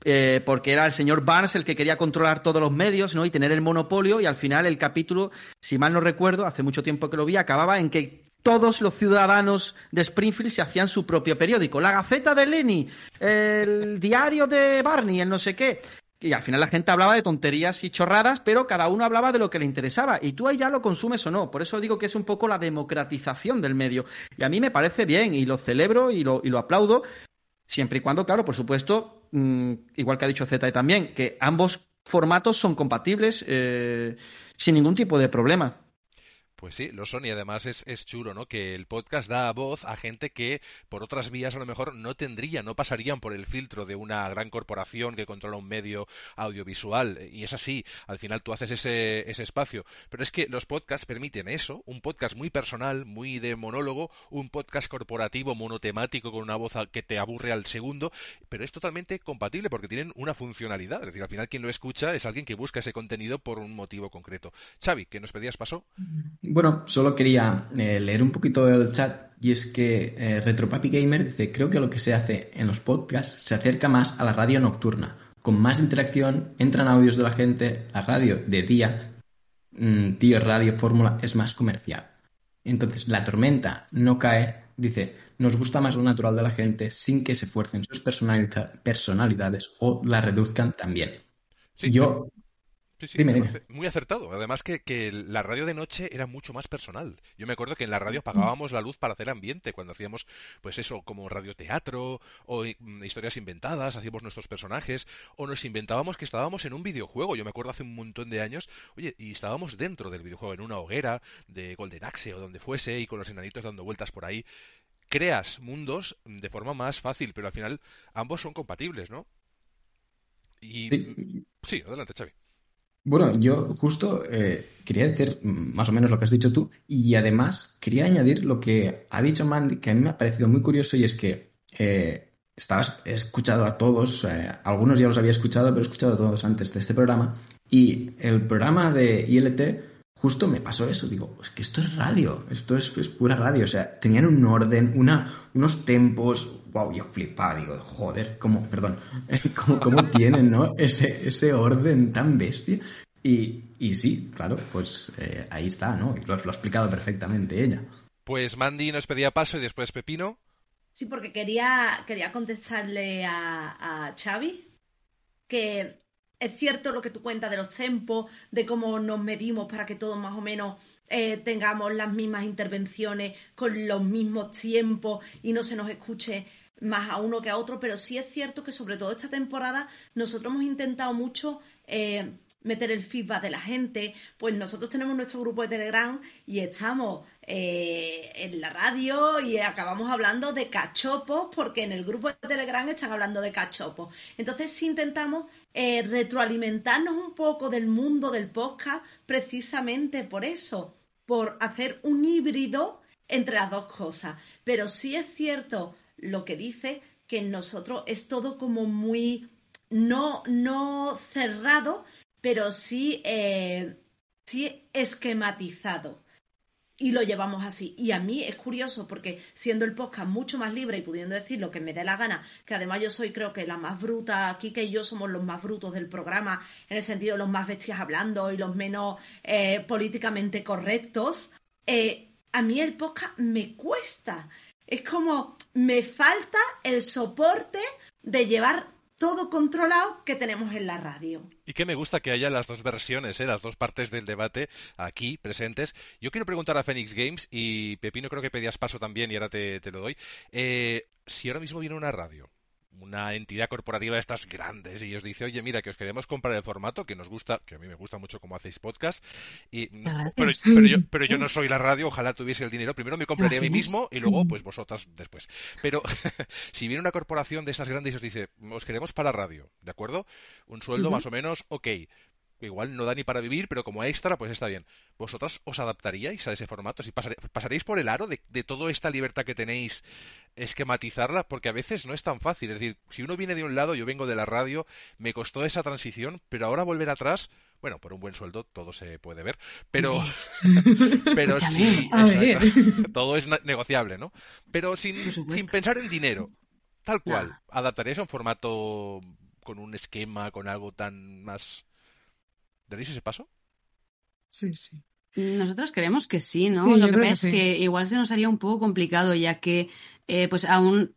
eh, porque era el señor Barnes el que quería controlar todos los medios, ¿no? Y tener el monopolio y al final el capítulo, si mal no recuerdo, hace mucho tiempo que lo vi, acababa en que todos los ciudadanos de Springfield se hacían su propio periódico. La Gaceta de Lenny, el diario de Barney, el no sé qué. Y al final la gente hablaba de tonterías y chorradas, pero cada uno hablaba de lo que le interesaba. Y tú ahí ya lo consumes o no. Por eso digo que es un poco la democratización del medio. Y a mí me parece bien y lo celebro y lo, y lo aplaudo. Siempre y cuando, claro, por supuesto, mm, igual que ha dicho Z también, que ambos formatos son compatibles eh, sin ningún tipo de problema. Pues sí, lo son y además es, es, chulo, ¿no? Que el podcast da voz a gente que por otras vías a lo mejor no tendría, no pasarían por el filtro de una gran corporación que controla un medio audiovisual. Y es así, al final tú haces ese, ese espacio. Pero es que los podcasts permiten eso, un podcast muy personal, muy de monólogo, un podcast corporativo monotemático con una voz que te aburre al segundo, pero es totalmente compatible porque tienen una funcionalidad. Es decir, al final quien lo escucha es alguien que busca ese contenido por un motivo concreto. Xavi, ¿qué nos pedías paso? Bueno, solo quería eh, leer un poquito del chat y es que eh, Retropapi Gamer dice, creo que lo que se hace en los podcasts se acerca más a la radio nocturna. Con más interacción, entran audios de la gente, la radio de día, mm, tío, radio, fórmula, es más comercial. Entonces, la tormenta no cae, dice, nos gusta más lo natural de la gente sin que se fuercen sus personalidades o la reduzcan también. Yo Sí, sí, muy acertado. Además que, la radio de noche era mucho más personal. Yo me acuerdo que en la radio pagábamos la luz para hacer ambiente cuando hacíamos, pues eso, como radioteatro o mm, historias inventadas, hacíamos nuestros personajes o nos inventábamos que estábamos en un videojuego. Yo me acuerdo hace un montón de años, oye, y estábamos dentro del videojuego, en una hoguera de Golden Axe o donde fuese y con los enanitos dando vueltas por ahí. Creas mundos de forma más fácil, pero al final ambos son compatibles, ¿no? Y... Sí, adelante, Xavi. Bueno, yo justo eh, quería decir más o menos lo que has dicho tú y además quería añadir lo que ha dicho Mandy, que a mí me ha parecido muy curioso y es que eh, estabas, escuchado a todos, algunos ya los había escuchado, pero he escuchado a todos antes de este programa y el programa de ILT justo me pasó eso, digo, es que esto es radio, esto es, pura radio, o sea, tenían un orden, una, unos tempos, wow, yo flipaba, digo, joder, cómo, perdón, cómo, tienen, ¿no? Ese, ese orden tan bestia. Y, y sí, claro, pues eh, ahí está, ¿no? Lo, lo, ha explicado perfectamente ella. Pues Mandy nos pedía paso y después Pepino. Sí, porque quería, quería contestarle a, a Xavi que es cierto lo que tú cuentas de los tempos, de cómo nos medimos para que todos más o menos eh, tengamos las mismas intervenciones con los mismos tiempos y no se nos escuche más a uno que a otro, pero sí es cierto que sobre todo esta temporada nosotros hemos intentado mucho eh, meter el feedback de la gente. Pues nosotros tenemos nuestro grupo de Telegram y estamos eh, en la radio y acabamos hablando de cachopos porque en el grupo de Telegram están hablando de cachopos. Entonces sí intentamos eh, retroalimentarnos un poco del mundo del podcast precisamente por eso, por hacer un híbrido entre las dos cosas. Pero sí es cierto lo que dice que en nosotros es todo como muy no, no cerrado, pero sí, eh, sí esquematizado. Y lo llevamos así. Y a mí es curioso porque siendo el podcast mucho más libre y pudiendo decir lo que me dé la gana, que además yo soy creo que la más bruta, aquí que yo somos los más brutos del programa, en el sentido de los más bestias hablando y los menos eh, políticamente correctos, eh, a mí el podcast me cuesta. Es como me falta el soporte de llevar todo controlado que tenemos en la radio. Y que me gusta que haya las dos versiones, ¿eh? las dos partes del debate aquí presentes. Yo quiero preguntar a Phoenix Games y Pepino creo que pedías paso también y ahora te, lo doy. Eh, si ahora mismo viene una radio una entidad corporativa de estas grandes y os dice, oye, mira, que os queremos comprar el formato, que nos gusta, que a mí me gusta mucho cómo hacéis podcast, y, pero, yo, pero yo no soy la radio, ojalá tuviese el dinero, primero me compraría a mí mismo y luego pues vosotras después. Pero si viene una corporación de estas grandes y os dice, os queremos para radio, ¿de acuerdo? Un sueldo más o menos, ok, igual no da ni para vivir, pero como extra, pues está bien. ¿Vosotras os adaptaríais a ese formato? Si pasaréis por el aro de, de, toda esta libertad que tenéis, esquematizarla, porque a veces no es tan fácil. Es decir, si uno viene de un lado, yo vengo de la radio, me costó esa transición, pero ahora volver atrás, bueno, por un buen sueldo todo se puede ver, pero, pero sí, todo es negociable, ¿no? Pero sin, sin pensar en dinero, tal cual, ¿adaptaríais a un formato con un esquema, con algo tan más ¿Daréis ese paso? Sí, sí. Nosotros creemos que sí, ¿no? Lo que pasa es que igual se nos haría un poco complicado, ya que eh, pues aún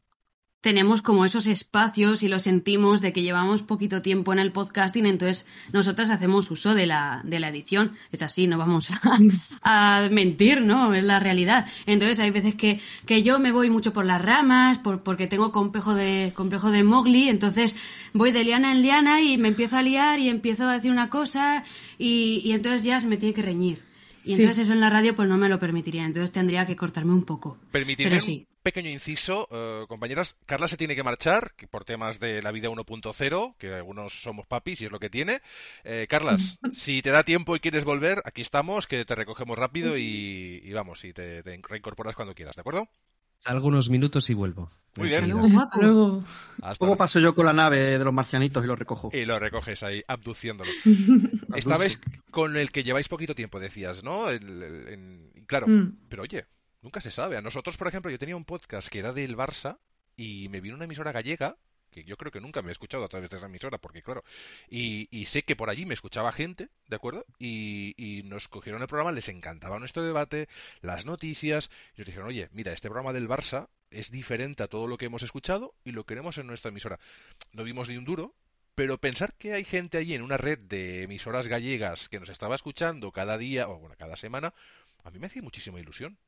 tenemos como esos espacios y lo sentimos de que llevamos poquito tiempo en el podcasting, entonces nosotras hacemos uso de la, de la edición. Es así, no vamos a, mentir, ¿no? Es la realidad. Entonces hay veces que, que yo me voy mucho por las ramas, por, porque tengo complejo de, complejo de Mowgli, entonces voy de liana en liana y me empiezo a liar y empiezo a decir una cosa y, y entonces ya se me tiene que reñir. Y entonces eso en la radio pues no me lo permitiría, entonces tendría que cortarme un poco. Permitirme un pequeño inciso, eh, compañeras, Carla se tiene que marchar por temas de la vida 1.0, que algunos somos papis y es lo que tiene. Eh, Carlas, si te da tiempo y quieres volver, aquí estamos, que te recogemos rápido y, vamos, y te, reincorporas cuando quieras, ¿de acuerdo? Algunos minutos y vuelvo. Muy bien. Luego. ¿Cómo paso yo con la nave de los marcianitos y lo recojo? Y lo recoges ahí, abduciéndolo. Esta vez con el que lleváis poquito tiempo, decías, ¿no? claro, mm. pero oye, nunca se sabe. A nosotros, por ejemplo, yo tenía un podcast que era del Barça y me vino una emisora gallega que yo creo que nunca me he escuchado a través de esa emisora, porque claro, y, sé que por allí me escuchaba gente, ¿de acuerdo? Y, y, nos cogieron el programa, les encantaba nuestro debate, las noticias, y nos dijeron, oye, mira, este programa del Barça es diferente a todo lo que hemos escuchado y lo queremos en nuestra emisora. No vimos ni un duro, pero pensar que hay gente allí en una red de emisoras gallegas que nos estaba escuchando cada día o bueno, cada semana, a mí me hacía muchísima ilusión.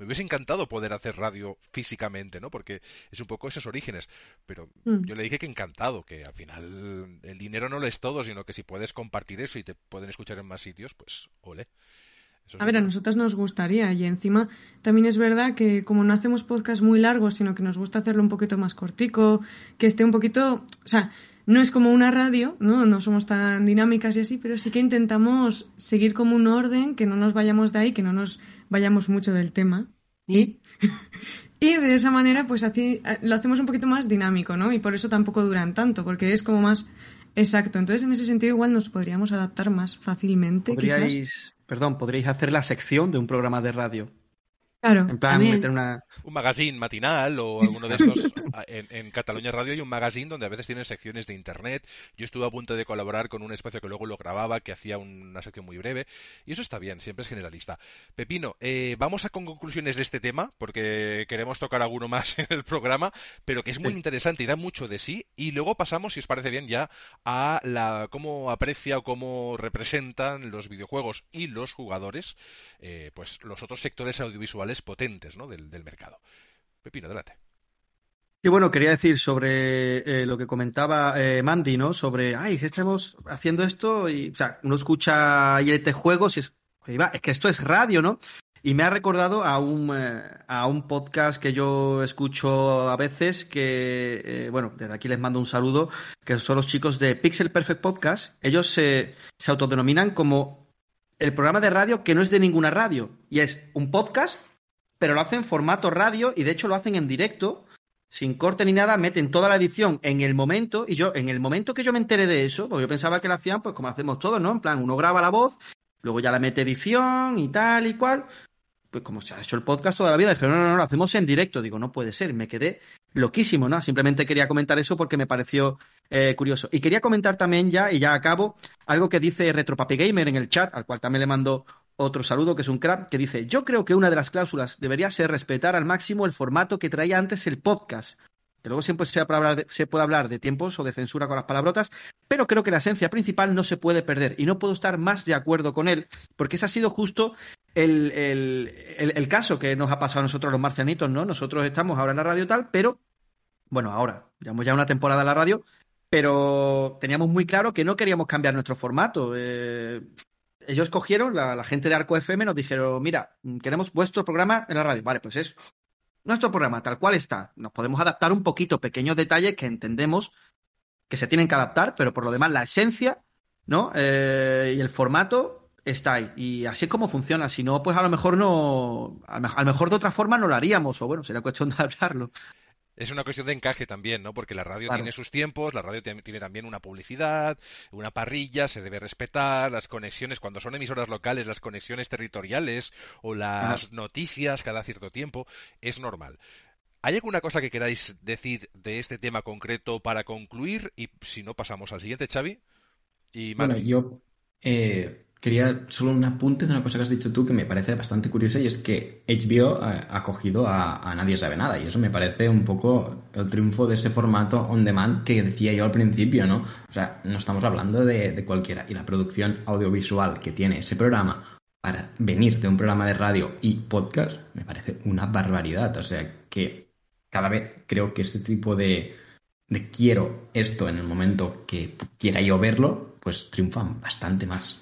Me hubiese encantado poder hacer radio físicamente, ¿no? Porque es un poco esos orígenes. Pero mm. yo le dije que encantado, que al final el dinero no lo es todo, sino que si puedes compartir eso y te pueden escuchar en más sitios, pues ole. a ver, a nosotras nos gustaría y encima también es verdad que como no hacemos podcast muy largos, sino que nos gusta hacerlo un poquito más cortico, que esté un poquito, o sea, no es como una radio, ¿no? No somos tan dinámicas y así, pero sí que intentamos seguir como un orden, que no nos vayamos de ahí, que no nos vayamos mucho del tema. Y, y de esa manera, pues así, lo hacemos un poquito más dinámico, ¿no? Y por eso tampoco duran tanto, porque es como más exacto. Entonces, en ese sentido, igual nos podríamos adaptar más fácilmente. Podríais, perdón, podríais hacer la sección de un programa de radio. Claro. En plan, meter una... Un magazine matinal o alguno de estos. en, Cataluña Radio hay un magazine donde a veces tienen secciones de internet. Yo estuve a punto de colaborar con un espacio que luego lo grababa, que hacía una sección muy breve. Y eso está bien, siempre es generalista. Pepino, eh, vamos a con conclusiones de este tema, porque queremos tocar alguno más en el programa, pero que es muy interesante y da mucho de sí. Y luego pasamos, si os parece bien, ya a la cómo aprecia o cómo representan los videojuegos y los jugadores, eh, pues los otros sectores audiovisuales potentes ¿no? del, mercado. Pepino, adelante. Y bueno, quería decir sobre eh, lo que comentaba eh, Mandy, ¿no? Sobre, ay, estamos haciendo esto y, o sea, uno escucha ILT Juegos y es, es que esto es radio, ¿no? Y me ha recordado a un, eh, a un podcast que yo escucho a veces, que, bueno, desde aquí les mando un saludo, que son los chicos de Pixel Perfect Podcast. Ellos se, se autodenominan como el programa de radio que no es de ninguna radio. Y es un podcast pero lo hacen en formato radio y de hecho lo hacen en directo, sin corte ni nada, meten toda la edición en el momento y yo, en el momento que yo me enteré de eso, porque yo pensaba que lo hacían pues como hacemos todos, ¿no? En plan, uno graba la voz, luego ya la mete edición y tal y cual. Pues como se ha hecho el podcast toda la vida, dije, no, no, no, lo hacemos en directo. Digo, no puede ser, me quedé loquísimo, ¿no? Simplemente quería comentar eso porque me pareció eh, curioso. Y quería comentar también ya, y ya acabo, algo que dice Retropapi Gamer en el chat, al cual también le mando otro saludo, que es un crack, que dice, yo creo que una de las cláusulas debería ser respetar al máximo el formato que traía antes el podcast. Que luego siempre se, puede hablar de tiempos o de censura con las palabrotas, pero creo que la esencia principal no se puede perder y no puedo estar más de acuerdo con él, porque ese ha sido justo el, el caso que nos ha pasado a nosotros los marcianitos, ¿no? Nosotros estamos ahora en la radio tal, pero bueno, ahora, llevamos ya una temporada en la radio, pero teníamos muy claro que no queríamos cambiar nuestro formato. Eh, ellos cogieron, la, gente de Arco FM nos dijeron, mira, queremos vuestro programa en la radio. Vale, pues es nuestro programa tal cual está. Nos podemos adaptar un poquito, pequeños detalles que entendemos que se tienen que adaptar, pero por lo demás la esencia, ¿no? Eh, y el formato está ahí. Y así es como funciona. Si no, pues a lo mejor no, a lo mejor de otra forma no lo haríamos, o bueno, sería cuestión de hablarlo es una cuestión de encaje también, ¿no? Porque la radio tiene sus tiempos, la radio tiene también una publicidad, una parrilla, se debe respetar, las conexiones, cuando son emisoras locales, las conexiones territoriales o las noticias cada cierto tiempo, es normal. ¿Hay alguna cosa que queráis decir de este tema concreto para concluir? Y si no, pasamos al siguiente, Xavi. Y bueno, yo eh, Quería solo un apunte de una cosa que has dicho tú que me parece bastante curiosa y es que HBO ha, cogido a, Nadie sabe nada y eso me parece un poco el triunfo de ese formato on demand que decía yo al principio, ¿no? O sea, no estamos hablando de, cualquiera y la producción audiovisual que tiene ese programa para venir de un programa de radio y podcast me parece una barbaridad. O sea, que cada vez creo que este tipo de, de quiero esto en el momento que quiera yo verlo, pues triunfan bastante más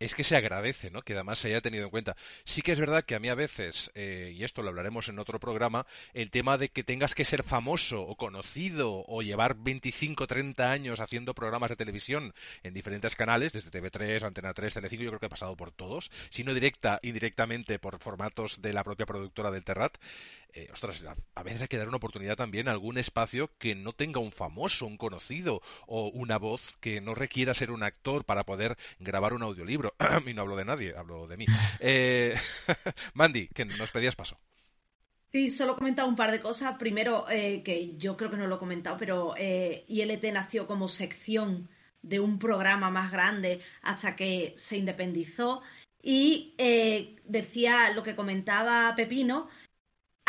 es que se agradece, ¿no? Que además se haya tenido en cuenta. Sí que es verdad que a mí a veces, eh, y esto lo hablaremos en otro programa, el tema de que tengas que ser famoso o conocido o llevar 25, 30 años haciendo programas de televisión en diferentes canales, desde TV3, Antena 3, Telecinco, yo creo que ha pasado por todos, sino directa, indirectamente por formatos de la propia productora del Terrat, eh, ostras, a veces hay que dar una oportunidad también a algún espacio que no tenga un famoso, un conocido o una voz que no requiera ser un actor para poder grabar un audiolibro. y no hablo de nadie, hablo de mí. Eh, Mandy, que nos pedías paso. Sí, solo he comentado un par de cosas. Primero, eh, que yo creo que no lo he comentado, pero ILT nació como sección de un programa más grande hasta que se independizó. Y decía lo que comentaba Pepino,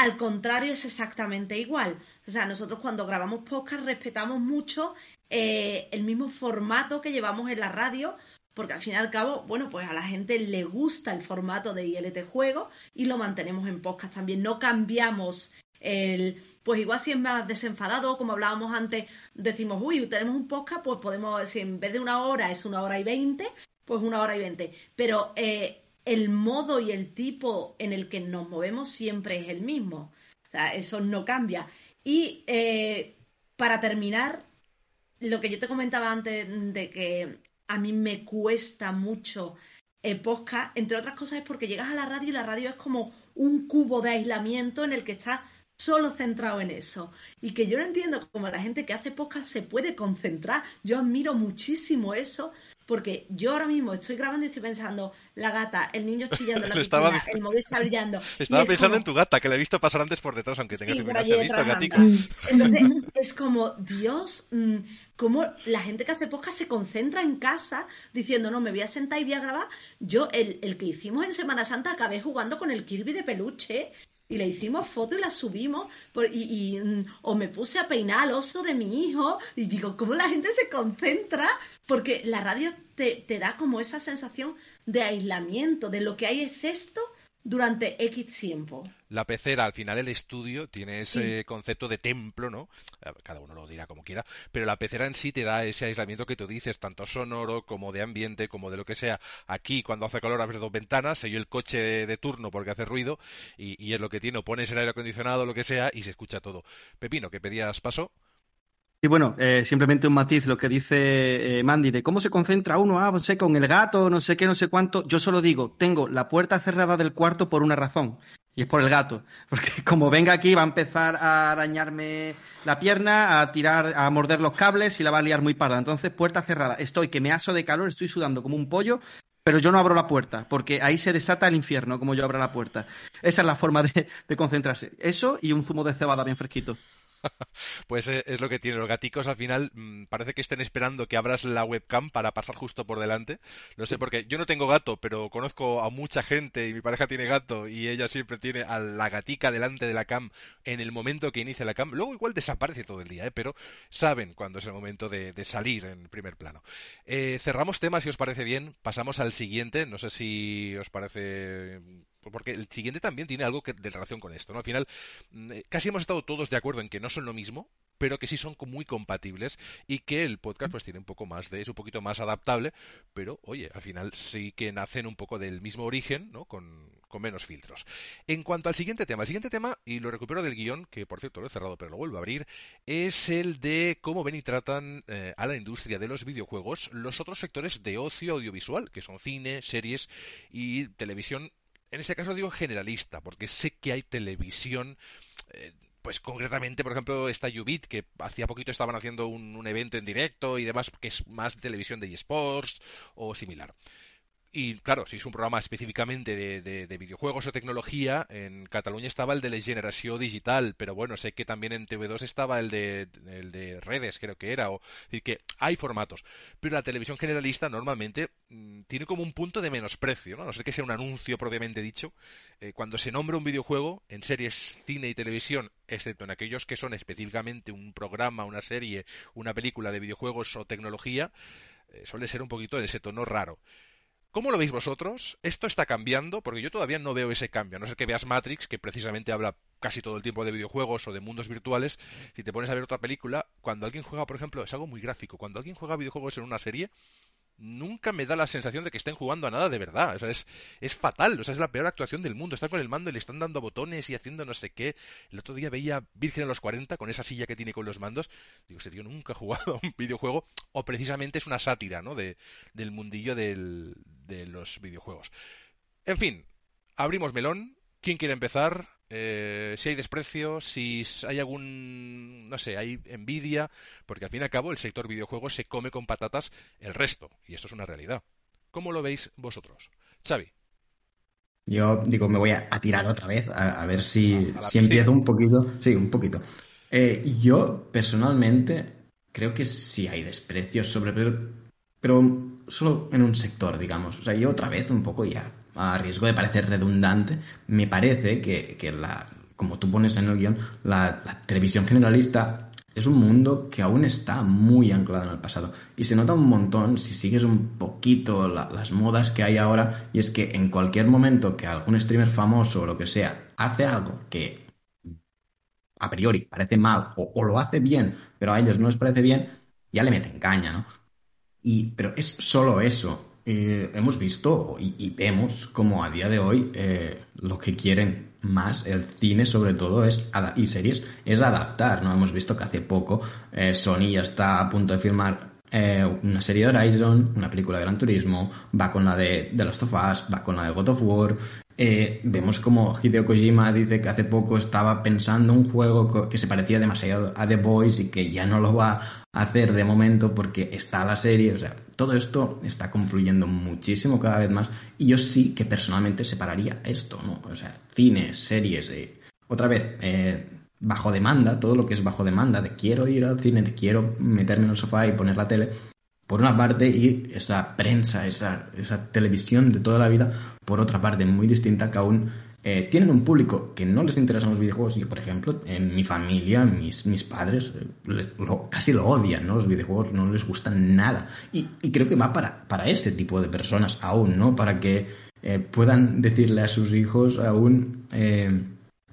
al contrario, es exactamente igual. O sea, nosotros cuando grabamos podcast respetamos mucho eh, el mismo formato que llevamos en la radio, porque al fin y al cabo, bueno, pues a la gente le gusta el formato de ILT Juego y lo mantenemos en podcast también. No cambiamos el, pues igual si es más desenfadado, como hablábamos antes, decimos, uy, tenemos un podcast, pues podemos, si en vez de una hora es una hora y veinte, pues una hora y veinte. Pero eh, el modo y el tipo en el que nos movemos siempre es el mismo. O sea, eso no cambia. Y eh, para terminar, lo que yo te comentaba antes de que a mí me cuesta mucho el podcast, entre otras cosas es porque llegas a la radio y la radio es como un cubo de aislamiento en el que estás solo centrado en eso. Y que yo no entiendo cómo la gente que hace podcast se puede concentrar. Yo admiro muchísimo eso, porque yo ahora mismo estoy grabando y estoy pensando, la gata, el niño chillando la piscina, el móvil está brillando. Estaba pensando en tu gata, que la he visto pasar antes por detrás, aunque tenga que por allí visto, Entonces, es como, Dios, mm, cómo la gente que hace podcast se concentra en casa diciendo, no, me voy a sentar y voy a grabar. Yo, el, el que hicimos en Semana Santa, acabé jugando con el Kirby de peluche y le hicimos fotos y la subimos y, mm, o me puse a peinar al oso de mi hijo y digo, ¿cómo la gente se concentra? Porque la radio te, te da como esa sensación de aislamiento, de lo que hay es esto durante X tiempo. La pecera, al final el estudio tiene ese concepto de templo, ¿no? Cada uno lo dirá como quiera, pero la pecera en sí te da ese aislamiento que tú dices, tanto sonoro como de ambiente, como de lo que sea. Aquí, cuando hace calor, abres dos ventanas, se oye el coche de turno porque hace ruido y, es lo que tiene, o pones el aire acondicionado, lo que sea, y se escucha todo. Pepino, ¿qué pedías paso? Y bueno, eh, simplemente un matiz, lo que dice eh, Mandy, de cómo se concentra uno, ah, no sé, con el gato, no sé qué, no sé cuánto. Yo solo digo, tengo la puerta cerrada del cuarto por una razón, y es por el gato. Porque como venga aquí va a empezar a arañarme la pierna, a tirar, a morder los cables y la va a liar muy parda. Entonces, puerta cerrada. Estoy que me aso de calor, estoy sudando como un pollo, pero yo no abro la puerta, porque ahí se desata el infierno, como yo abro la puerta. Esa es la forma de concentrarse. Eso y un zumo de cebada bien fresquito. pues eh, es lo que tiene. Los gaticos al final mm, parece que estén esperando que abras la webcam para pasar justo por delante. No sé, porque yo no tengo gato, pero conozco a mucha gente y mi pareja tiene gato y ella siempre tiene a la gatica delante de la cam en el momento que inicia la cam. Luego igual desaparece todo el día, ¿eh? pero saben cuándo es el momento de, salir en primer plano. Eh, cerramos temas si os parece bien. Pasamos al siguiente. No sé si os parece porque el siguiente también tiene algo que, de relación con esto, ¿no? Al final, mm, eh, casi hemos estado todos de acuerdo en que no son lo mismo, pero que sí son muy compatibles y que el podcast pues tiene un poco más de es un poquito más adaptable, pero oye, al final sí que nacen un poco del mismo origen, ¿no? Con, menos filtros. En cuanto al siguiente tema, el siguiente tema, y lo recupero del guion, que por cierto lo he cerrado pero lo vuelvo a abrir, es el de cómo ven y tratan eh, a la industria de los videojuegos los otros sectores de ocio audiovisual, que son cine, series y televisión en este caso digo generalista, porque sé que hay televisión eh, pues concretamente, por ejemplo, está Ubit, que hacía poquito estaban haciendo un, un, evento en directo y demás, que es más televisión de eSports o similar. Y claro, si es un programa específicamente de, videojuegos o tecnología, en Cataluña estaba el de la generación digital, pero bueno, sé que también en TV2 estaba el de, el de redes, creo que era, o decir que hay formatos. Pero la televisión generalista normalmente mm, tiene como un punto de menosprecio, ¿no? No sé que sea un anuncio propiamente dicho. Eh, cuando se nombra un videojuego en series, cine y televisión, excepto en aquellos que son específicamente un programa, una serie, una película de videojuegos o tecnología, eh, suele ser un poquito en ese tono raro. ¿Cómo lo veis vosotros? ¿Esto está cambiando? Porque yo todavía no veo ese cambio. no sé que veas Matrix, que precisamente habla casi todo el tiempo de videojuegos o de mundos virtuales. Si te pones a ver otra película, cuando alguien juega, por ejemplo, es algo muy gráfico. Cuando alguien juega videojuegos en una serie, nunca me da la sensación de que estén jugando a nada de verdad. O sea, es, es fatal. O sea, es la peor actuación del mundo. Están con el mando y le están dando botones y haciendo no sé qué. El otro día veía Virgen a los 40 con esa silla que tiene con los mandos. Digo, ese tío nunca ha jugado a un videojuego. O precisamente es una sátira, ¿no? De, del mundillo de los videojuegos. En fin, abrimos melón. ¿Quién quiere empezar? Eh, si hay desprecio, si hay algún, no sé, hay envidia, porque al fin y al cabo el sector videojuegos se come con patatas el resto, y esto es una realidad. ¿Cómo lo veis vosotros? Xavi. Yo digo, me voy a, tirar otra vez, a, ver si, si empiezo un poquito. Sí, un poquito. Eh, yo, personalmente, creo que sí hay desprecio sobre... Pero, pero solo en un sector, digamos. O sea, yo otra vez un poco ya a riesgo de parecer redundante, me parece que, la, como tú pones en el guion, la, televisión generalista es un mundo que aún está muy anclado en el pasado. Y se nota un montón si sigues un poquito las modas que hay ahora. Y es que en cualquier momento que algún streamer famoso o lo que sea hace algo que a priori parece mal o, o lo hace bien, pero a ellos no les parece bien, ya le meten caña, ¿no? Y, pero es solo eso. Eh, hemos visto y, vemos como a día de hoy eh, lo que quieren más el cine sobre todo es y series es adaptar no hemos visto que hace poco eh, Sony ya está a punto de filmar una serie de Horizon una película de Gran Turismo va con la de The Last of Us va con la de God of War. Vemos como Hideo Kojima dice que hace poco estaba pensando un juego que se parecía demasiado a The Boys y que ya no lo va hacer de momento porque está la serie, o sea, todo esto está confluyendo muchísimo cada vez más y yo sí que personalmente separaría esto, ¿no? O sea, cines, series, eh, otra vez, eh, bajo demanda, todo lo que es bajo demanda, de quiero ir al cine, de quiero meterme en el sofá y poner la tele, por una parte, y esa prensa, esa, esa televisión de toda la vida, por otra parte, muy distinta que aún eh, tienen un público que no les interesan los videojuegos. Yo, por ejemplo, en mi familia, mis, mis padres eh, casi lo odian, ¿no? Los videojuegos no les gustan nada. Y, creo que va para, para ese tipo de personas aún, ¿no? Para que eh, puedan decirle a sus hijos aún,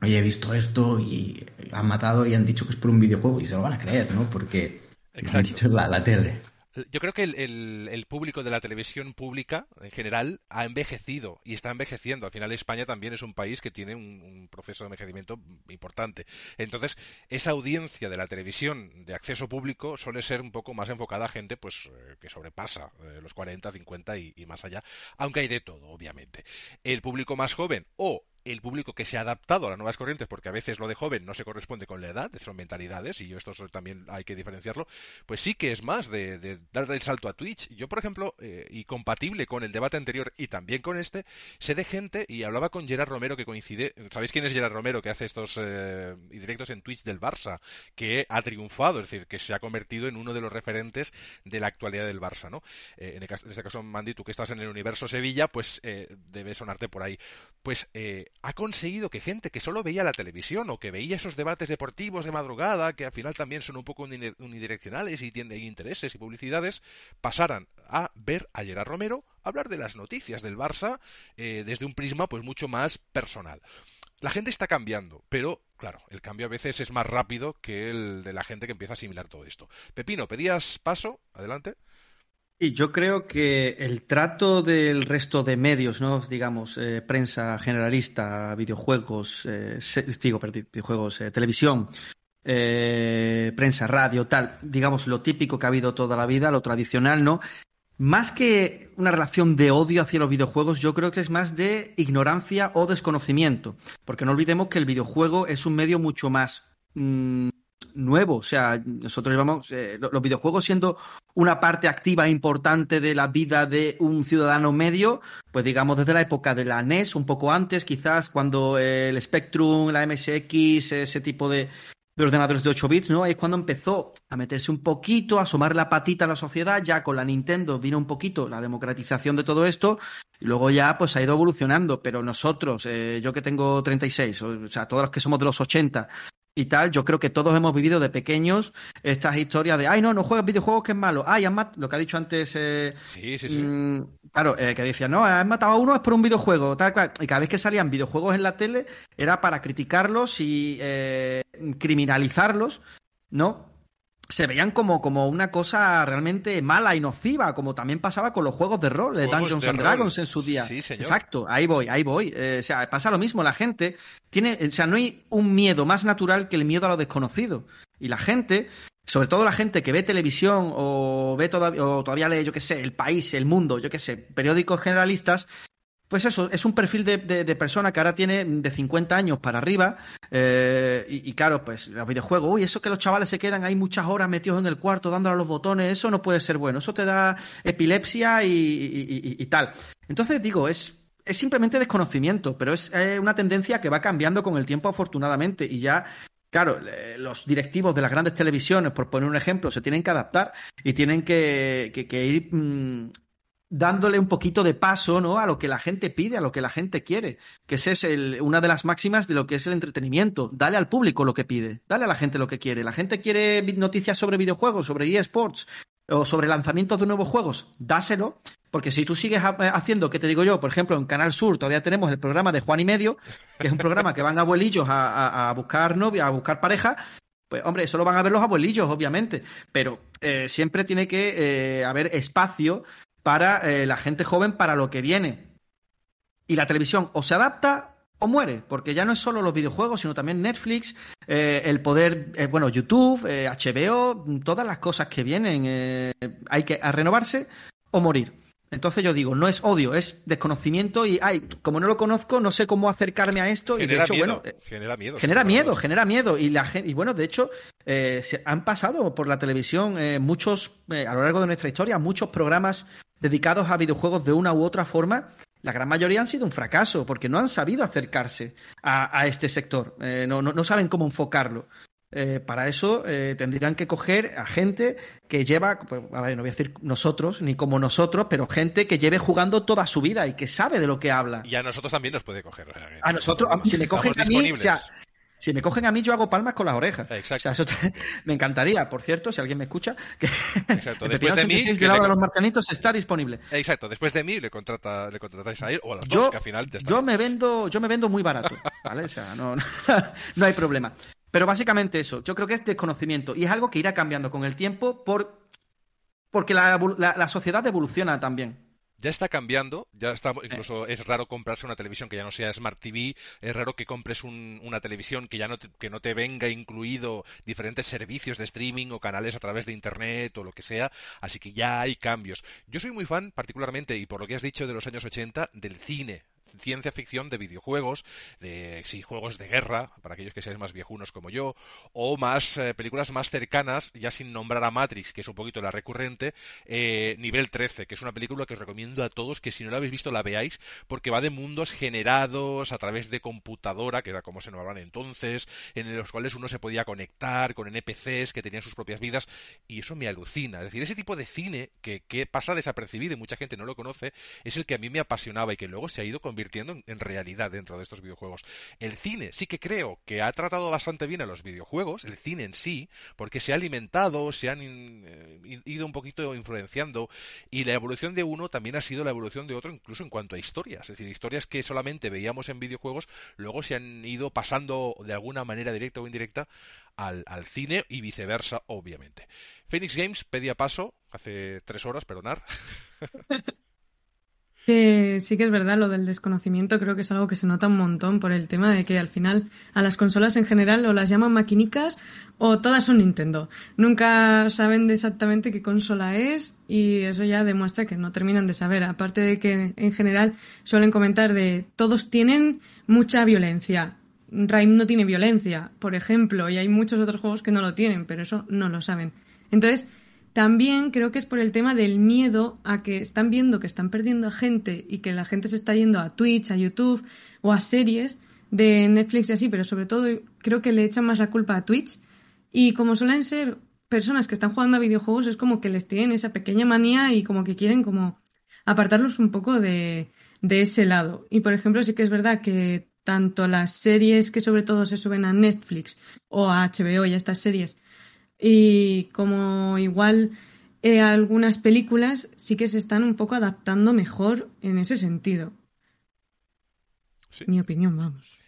oye, he visto esto y han matado y han dicho que es por un videojuego y se lo van a creer, ¿no? Porque han dicho la, la tele. Yo creo que el, público de la televisión pública en general ha envejecido y está envejeciendo. Al final España también es un país que tiene un, proceso de envejecimiento importante. Entonces, esa audiencia de la televisión de acceso público suele ser un poco más enfocada a gente pues eh, que sobrepasa eh, los 40, 50 y, y más allá, aunque hay de todo, obviamente. El público más joven o el público que se ha adaptado a las nuevas corrientes, porque a veces lo de joven no se corresponde con la edad, son mentalidades, y esto también hay que diferenciarlo, pues sí que es más de, de dar el salto a Twitch. Yo, por ejemplo, eh, y compatible con el debate anterior y también con este, sé de gente, y hablaba con Gerard Romero que coincide, ¿sabéis quién es Gerard Romero que hace estos eh, directos en Twitch del Barça? Que ha triunfado, es decir, que se ha convertido en uno de los referentes de la actualidad del Barça, ¿no? Eh, en, este caso, Mandy, tú que estás en el universo Sevilla, pues debe sonarte por ahí. pues eh, ha conseguido que gente que solo veía la televisión o que veía esos debates deportivos de madrugada, que al final también son un poco unidireccionales y tienen intereses y publicidades, pasaran a ver a Gerard Romero hablar de las noticias del Barça eh, desde un prisma pues mucho más personal. La gente está cambiando, pero claro, el cambio a veces es más rápido que el de la gente que empieza a asimilar todo esto. Pepino, pedías paso, adelante. Y yo creo que el trato del resto de medios, ¿no? digamos, eh, prensa generalista, videojuegos, eh, digo, videojuegos, eh, televisión, prensa, radio, tal, digamos, lo típico que ha habido toda la vida, lo tradicional, ¿no? Más que una relación de odio hacia los videojuegos, yo creo que es más de ignorancia o desconocimiento. Porque no olvidemos que el videojuego es un medio mucho más mm, nuevo. O sea, nosotros llevamos eh, los videojuegos siendo una parte activa e importante de la vida de un ciudadano medio, pues digamos desde la época de la NES, un poco antes, quizás cuando el Spectrum, la MSX, ese tipo de, ordenadores de 8 bits, ¿no? Es cuando empezó a meterse un poquito, a asomar la patita a la sociedad, ya con la Nintendo vino un poquito la democratización de todo esto, y luego ya pues ha ido evolucionando, pero nosotros, eh, yo que tengo 36, o sea, todos los que somos de los 80, y tal, yo creo que todos hemos vivido de pequeños estas historias de, ay, no, no juegas videojuegos que es malo, ay, has lo que ha dicho antes. Eh, sí, sí, sí. Mm, claro, eh, que decía, no, has matado a uno es por un videojuego, tal cual. Y cada vez que salían videojuegos en la tele era para criticarlos y eh, criminalizarlos, ¿no? Se veían como, como una cosa realmente mala y nociva, como también pasaba con los juegos de rol, de Dungeons and Dragons en su día. Sí, señor. Exacto, ahí voy, ahí voy. Eh, o sea, pasa lo mismo, la gente tiene, o sea, no hay un miedo más natural que el miedo a lo desconocido. Y la gente, sobre todo la gente que ve televisión o ve todavía, o todavía lee, yo qué sé, El País, El Mundo, yo qué sé, periódicos generalistas, pues eso, es un perfil de, de, persona que ahora tiene de 50 años para arriba. Eh, y, claro, pues los videojuegos, uy, eso que los chavales se quedan ahí muchas horas metidos en el cuarto dándole a los botones, eso no puede ser bueno. Eso te da epilepsia y, tal. Entonces digo, es, es simplemente desconocimiento, pero es una tendencia que va cambiando con el tiempo, afortunadamente. Y ya Claro, los directivos de las grandes televisiones, por poner un ejemplo, se tienen que adaptar y tienen que, que, ir mm, dándole un poquito de paso ¿no? a lo que la gente pide, a lo que la gente quiere, que esa es el, una de las máximas de lo que es el entretenimiento. Dale al público lo que pide, dale a la gente lo que quiere. La gente quiere noticias sobre videojuegos, sobre eSports o sobre lanzamientos de nuevos juegos, dáselo, porque si tú sigues haciendo, ¿qué te digo yo? Por ejemplo, en Canal Sur todavía tenemos el programa de Juan y Medio, que es un programa que van abuelillos a, a, buscar novia, a buscar pareja, pues hombre, eso lo van a ver los abuelillos, obviamente, pero eh, siempre tiene que eh, haber espacio para eh, la gente joven para lo que viene. Y la televisión o se adapta o muere, porque ya no es solo los videojuegos, sino también Netflix, eh, el poder, eh, bueno, YouTube, HBO, todas las cosas que vienen, hay que renovarse o morir. Entonces yo digo, no es odio, es desconocimiento y, ay, como no lo conozco, no sé cómo acercarme a esto. Genera y de hecho, miedo, bueno, genera miedo. Genera miedo, genera miedo. Y, la, y bueno, de hecho, se han pasado por la televisión muchos, a lo largo de nuestra historia, muchos programas dedicados a videojuegos de una u otra forma, la gran mayoría han sido un fracaso porque no han sabido acercarse a, este sector, eh, no, no, saben cómo enfocarlo. Eh, para eso eh, tendrían que coger a gente que lleva, pues, a ver, no voy a decir nosotros, ni como nosotros, pero gente que lleve jugando toda su vida y que sabe de lo que habla. Y a nosotros también nos puede coger. A nosotros, si me cogen a mí, si me cogen a mí, yo hago palmas con las orejas. Exacto. me encantaría, por cierto, si alguien me escucha, que Exacto. Después de mí, que de los marcianitos está disponible. Exacto. Después de mí le contrata, le contratáis a él o a los dos, que al final ya está. Yo me vendo, yo me vendo muy barato, ¿vale? O sea, no, no, hay problema. Pero básicamente eso, yo creo que es desconocimiento y es algo que irá cambiando con el tiempo por, porque la, la sociedad evoluciona también ya está cambiando, ya está, incluso es raro comprarse una televisión que ya no sea Smart TV, es raro que compres una televisión que ya no te, que no te venga incluido diferentes servicios de streaming o canales a través de internet o lo que sea, así que ya hay cambios. Yo soy muy fan, particularmente, y por lo que has dicho de los años 80, del cine ciencia ficción de videojuegos, de sí, juegos de guerra, para aquellos que sean más viejunos como yo, o más eh, películas más cercanas, ya sin nombrar a Matrix, que es un poquito la recurrente, eh, Nivel 13, que es una película que os recomiendo a todos que si no la habéis visto la veáis, porque va de mundos generados a través de computadora, que era como se nombraban entonces, en los cuales uno se podía conectar con NPCs que tenían sus propias vidas, y eso me alucina. Es decir, ese tipo de cine que, que pasa desapercibido y mucha gente no lo conoce, es el que a mí me apasionaba y que luego se ha ido convirtiendo convirtiendo en, realidad dentro de estos videojuegos. El cine sí que creo que ha tratado bastante bien a los videojuegos, el cine en sí, porque se ha alimentado, se han eh, ido un poquito influenciando y la evolución de uno también ha sido la evolución de otro incluso en cuanto a historias. Es decir, historias que solamente veíamos en videojuegos, luego se han ido pasando de alguna manera directa o indirecta al, al cine y viceversa, obviamente. Phoenix Games pedía paso hace tres horas, perdonar. Que sí que es verdad, lo del desconocimiento creo que es algo que se nota un montón por el tema de que al final a las consolas en general o las llaman maquinicas o todas son Nintendo. Nunca saben exactamente qué consola es y eso ya demuestra que no terminan de saber. Aparte de que en general suelen comentar de todos tienen mucha violencia. Rime no tiene violencia, por ejemplo, y hay muchos otros juegos que no lo tienen, pero eso no lo saben. Entonces, también creo que es por el tema del miedo a que están viendo que están perdiendo a gente y que la gente se está yendo a Twitch, a YouTube o a series de Netflix y así, pero sobre todo creo que le echan más la culpa a Twitch. Y como suelen ser personas que están jugando a videojuegos, es como que les tienen esa pequeña manía y como que quieren como apartarlos un poco de, de ese lado. Y por ejemplo, sí que es verdad que tanto las series que sobre todo se suben a Netflix o a HBO y a estas series y como igual eh, algunas películas sí que se están un poco adaptando mejor en ese sentido. Mi opinión, vamos.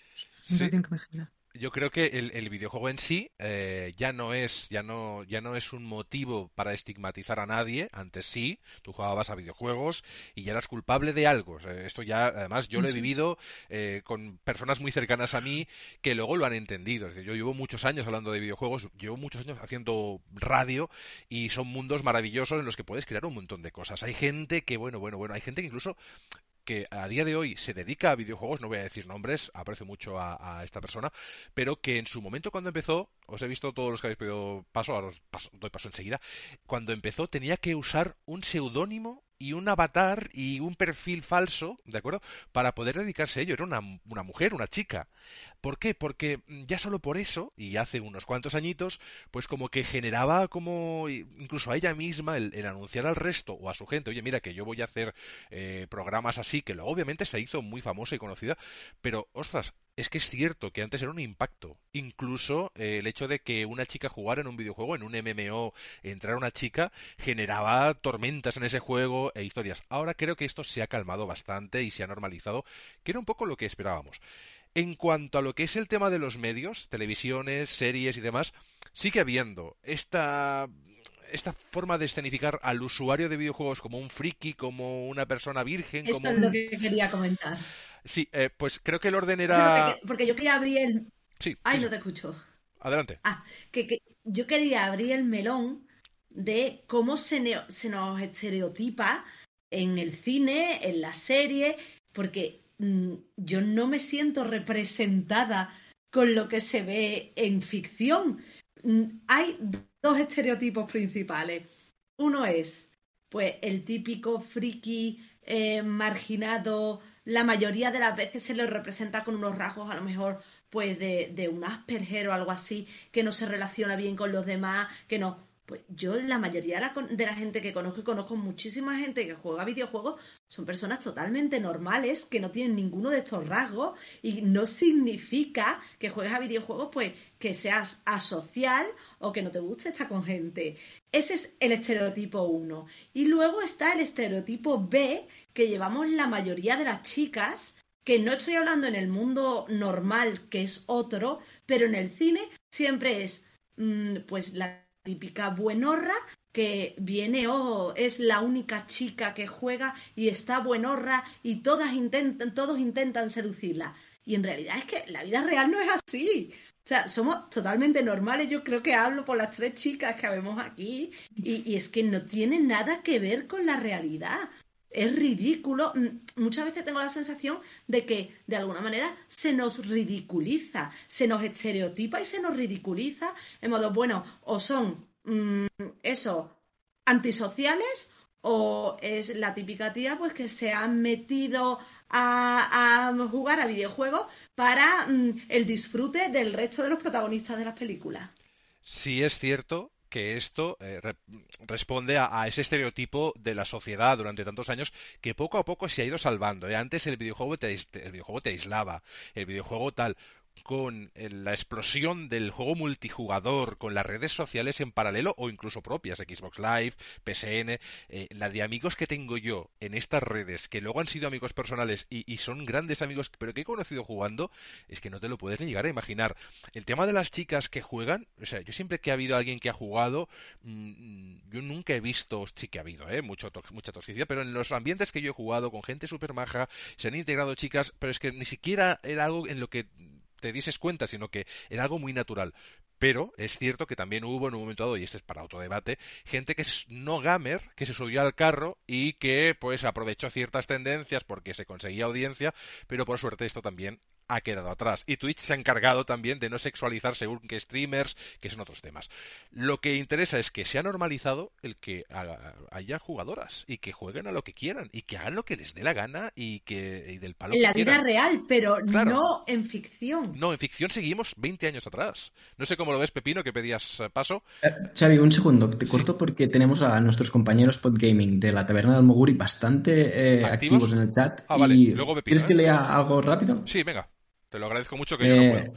que me genera yo creo que el, videojuego en sí eh, ya no es ya no ya no es un motivo para estigmatizar a nadie. Antes sí tú jugabas a videojuegos y ya eras culpable de algo. Esto ya además yo lo he vivido eh, con personas muy cercanas a mí que luego lo han entendido. Es decir, yo llevo muchos años hablando de videojuegos llevo muchos años haciendo radio y son mundos maravillosos en los que puedes crear un montón de cosas. Hay gente que bueno bueno bueno hay gente que incluso que a día de hoy se dedica a videojuegos, no voy a decir nombres, aprecio mucho a, esta persona, pero que en su momento cuando empezó, os he visto todos los que habéis pedido paso, ahora os doy paso enseguida, cuando empezó tenía que usar un seudónimo y un avatar y un perfil falso, ¿de acuerdo? Para poder dedicarse a ello. Era una, una, mujer, una chica. ¿Por qué? Porque ya solo por eso, y hace unos cuantos añitos, pues como que generaba como incluso a ella misma el, anunciar al resto o a su gente, oye, mira que yo voy a hacer eh, programas así, que luego obviamente se hizo muy famosa y conocida, pero, ostras, es que es cierto que antes era un impacto. Incluso eh, el hecho de que una chica jugara en un videojuego, en un MMO, entrar una chica, generaba tormentas en ese juego e historias. Ahora creo que esto se ha calmado bastante y se ha normalizado, que era un poco lo que esperábamos. En cuanto a lo que es el tema de los medios, televisiones, series y demás, sigue habiendo esta esta forma de escenificar al usuario de videojuegos como un friki, como una persona virgen. Esto es lo que quería comentar. Sí, eh, pues creo que el orden era. porque, yo quería abrir el. Sí. Ay, no te escucho. Adelante. Ah, que, yo quería abrir el melón de cómo se, se nos estereotipa en el cine, en la serie, porque mm, yo no me siento representada con lo que se ve en ficción. Mm, hay dos estereotipos principales. Uno es, pues, el típico friki eh, marginado la mayoría de las veces se le representa con unos rasgos a lo mejor pues de, de un Asperger o algo así, que no se relaciona bien con los demás, que no. Pues yo, la mayoría de la, gente que conozco, y conozco muchísima gente que juega videojuegos, son personas totalmente normales, que no tienen ninguno de estos rasgos, y no significa que juegues a videojuegos, pues que seas asocial o que no te guste estar con gente. Ese es el estereotipo 1. Y luego está el estereotipo B, que llevamos la mayoría de las chicas, que no estoy hablando en el mundo normal, que es otro, pero en el cine siempre es, mm, pues la típica buenorra que viene o es la única chica que juega y está buenorra y todas intentan, todos intentan seducirla. Y en realidad es que la vida real no es así. O sea, somos totalmente normales. Yo creo que hablo por las tres chicas que vemos aquí. Y, y es que no tiene nada que ver con la realidad. Es ridículo. Muchas veces tengo la sensación de que, de alguna manera, se nos ridiculiza, se nos estereotipa y se nos ridiculiza en modo, bueno, o son mm, eso, antisociales, o es la típica tía pues que se ha metido a, jugar a videojuegos para mm, el disfrute del resto de los protagonistas de las películas. Sí es cierto que esto eh, responde a, ese estereotipo de la sociedad durante tantos años que poco a poco se ha ido salvando. ¿eh? Antes el videojuego el videojuego te aislaba, el videojuego tal con la explosión del juego multijugador, con las redes sociales en paralelo o incluso propias, Xbox Live, PSN, eh, la de amigos que tengo yo en estas redes, que luego han sido amigos personales y, son grandes amigos, pero que he conocido jugando, es que no te lo puedes ni llegar a imaginar. El tema de las chicas que juegan, o sea, yo siempre que ha habido alguien que ha jugado, mm, yo nunca he visto, sí que ha habido, ¿eh? Mucho mucha toxicidad, pero en los ambientes que yo he jugado, con gente súper maja, se han integrado chicas, pero es que ni siquiera era algo en lo que te dieses cuenta, sino que era algo muy natural. Pero es cierto que también hubo en un momento dado, y este es para otro debate, gente que es no gamer, que se subió al carro y que pues aprovechó ciertas tendencias porque se conseguía audiencia, pero por suerte esto también ha quedado atrás. Y Twitch se ha encargado también de no sexualizar según que streamers, que son otros temas. Lo que interesa es que se ha normalizado el que haya jugadoras y que jueguen a lo que quieran y que hagan lo que les dé la gana y que del palo en la vida real, pero no en ficción. No, en ficción seguimos 20 años atrás. No sé cómo lo ves, Pepino, que pedías eh, paso. Eh, Xavi, un segundo, te corto porque tenemos a nuestros compañeros Podgaming de la Taberna del Moguri bastante eh, ¿Activos? en el chat. Ah, vale. Y Luego ¿Quieres que lea algo rápido? Sí, venga. Te lo agradezco mucho que yo no puedo.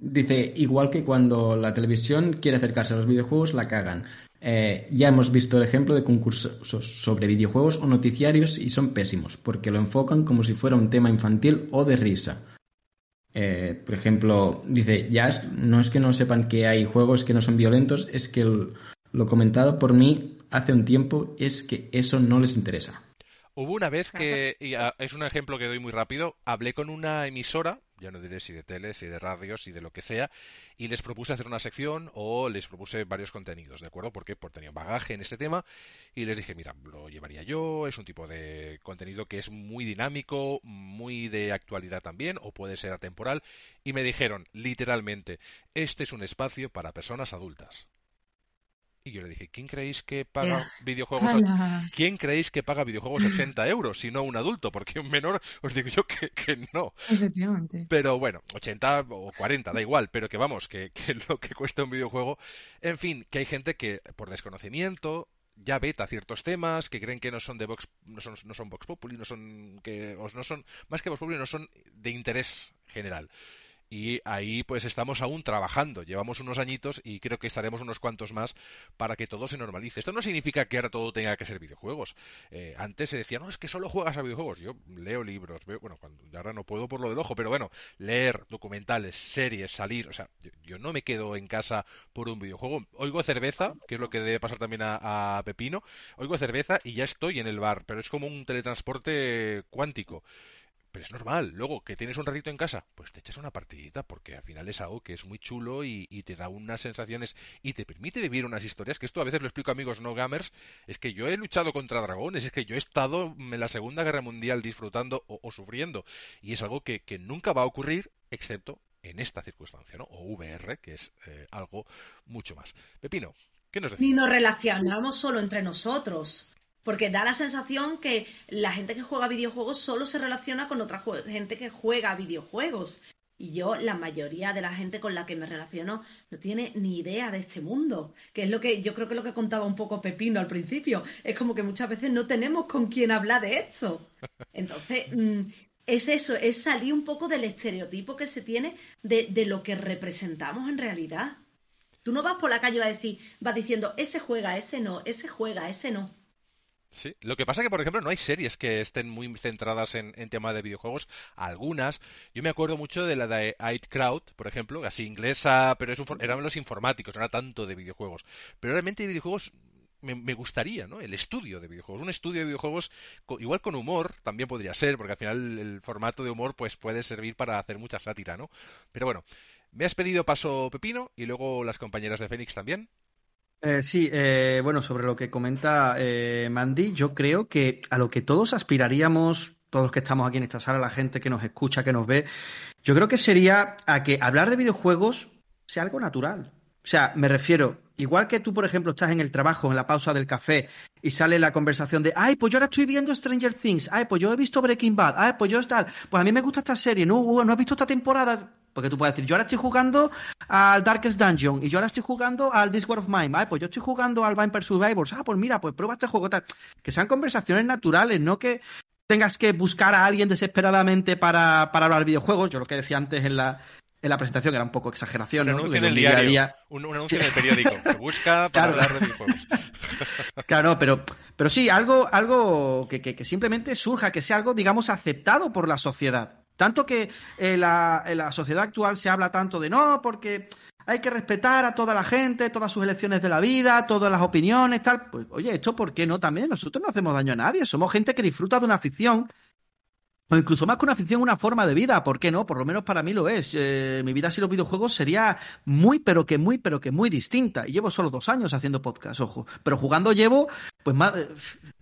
Dice, igual que cuando la televisión quiere acercarse a los videojuegos, la cagan. Eh, ya hemos visto el ejemplo de concursos sobre videojuegos o noticiarios y son pésimos, porque lo enfocan como si fuera un tema infantil o de risa. Eh, por ejemplo, dice, ya no es que no sepan que hay juegos que no son violentos, es que lo comentado por mí hace un tiempo es que eso no les interesa. Hubo una vez que, y ah, es un ejemplo que doy muy rápido, hablé con una emisora, ya no diré si de tele, si de radio, si de lo que sea, y les propuse hacer una sección o les propuse varios contenidos, ¿de acuerdo? Porque, porque tenía bagaje en este tema y les dije, mira, lo llevaría yo, es un tipo de contenido que es muy dinámico, muy de actualidad también, o puede ser atemporal, y me dijeron, literalmente, este es un espacio para personas adultas. Y yo le dije, ¿quién creéis que paga videojuegos? ¿Quién creéis que paga videojuegos 80 euros si no un adulto? Porque un menor os digo yo que, no. Efectivamente. Pero bueno, 80 o 40, da igual, pero que vamos, que, que lo que cuesta un videojuego. En fin, que hay gente que por desconocimiento ya veta ciertos temas que creen que no son de Vox, no son, no son Vox Populi, no son que no son más que Vox Populi, no son de interés general y ahí pues estamos aún trabajando. Llevamos unos añitos y creo que estaremos unos cuantos más para que todo se normalice. Esto no significa que ahora todo tenga que ser videojuegos. Eh, antes se decía, no, es que solo juegas a videojuegos. Yo leo libros, veo, bueno, cuando, ahora no puedo por lo del ojo, pero bueno, leer documentales, series, salir, o sea, yo, no me quedo en casa por un videojuego. Oigo cerveza, que es lo que debe pasar también a, a Pepino, oigo cerveza y ya estoy en el bar, pero es como un teletransporte cuántico. Pero es normal. Luego, que tienes un ratito en casa, pues te echas una partidita, porque al final es algo que es muy chulo y, te da unas sensaciones y te permite vivir unas historias, que esto a veces lo explico a amigos no gamers, es que yo he luchado contra dragones, es que yo he estado en la Segunda Guerra Mundial disfrutando o, sufriendo, y es algo que, nunca va a ocurrir, excepto en esta circunstancia, ¿no? O VR, que es eh, algo mucho más. Pepino, ¿qué nos decís? Ni nos relacionamos solo entre nosotros. Porque da la sensación que la gente que juega videojuegos solo se relaciona con otra gente que juega videojuegos. Y yo, la mayoría de la gente con la que me relaciono no tiene ni idea de este mundo. Que es lo que yo creo que es lo que contaba un poco Pepino al principio. Es como que muchas veces no tenemos con quién hablar de esto. Entonces, mm, es eso, es salir un poco del estereotipo que se tiene de, de, lo que representamos en realidad. Tú no vas por la calle y vas, a decir, vas diciendo, ese juega, ese no, ese juega, ese no. Sí, lo que pasa es que, por ejemplo, no hay series que estén muy centradas en, en tema de videojuegos. Algunas, yo me acuerdo mucho de la de Ait Crowd, por ejemplo, así inglesa, pero es eran los informáticos, no era tanto de videojuegos. Pero realmente de videojuegos me, gustaría, ¿no? El estudio de videojuegos. Un estudio de videojuegos, igual con humor, también podría ser, porque al final el formato de humor pues puede servir para hacer mucha sátira, ¿no? Pero bueno, me has pedido paso Pepino y luego las compañeras de Fénix también. Eh, sí, eh, bueno, sobre lo que comenta eh, Mandy, yo creo que a lo que todos aspiraríamos, todos los que estamos aquí en esta sala, la gente que nos escucha, que nos ve, yo creo que sería a que hablar de videojuegos sea algo natural. O sea, me refiero, Igual que tú, por ejemplo, estás en el trabajo, en la pausa del café, y sale la conversación de, ay, pues yo ahora estoy viendo Stranger Things, ay, pues yo he visto Breaking Bad, ay, pues yo tal, pues a mí me gusta esta serie, no, no has visto esta temporada, porque tú puedes decir, yo ahora estoy jugando al Darkest Dungeon, y yo ahora estoy jugando al This War of Mine, ay, pues yo estoy jugando al Vampire Survivors, ah, pues mira, pues prueba este juego, tal. Que sean conversaciones naturales, no que tengas que buscar a alguien desesperadamente para, para hablar videojuegos, yo lo que decía antes en la, en la presentación era un poco exageración. Un anuncio en el diario, un, anuncio en el periódico, que busca para hablar de videojuegos. claro, pero, pero sí, algo, algo que, que, simplemente surja, que sea algo, digamos, aceptado por la sociedad. Tanto que en la, en la sociedad actual se habla tanto de no, porque hay que respetar a toda la gente, todas sus elecciones de la vida, todas las opiniones, tal. Pues, oye, esto, ¿por qué no también? Nosotros no hacemos daño a nadie, somos gente que disfruta de una afición o incluso más que una afición, una forma de vida, ¿por qué no? Por lo menos para mí lo es. Eh, mi vida sin los videojuegos sería muy, pero que muy, pero que muy distinta. Y llevo solo dos años haciendo podcast, ojo. Pero jugando llevo, pues más,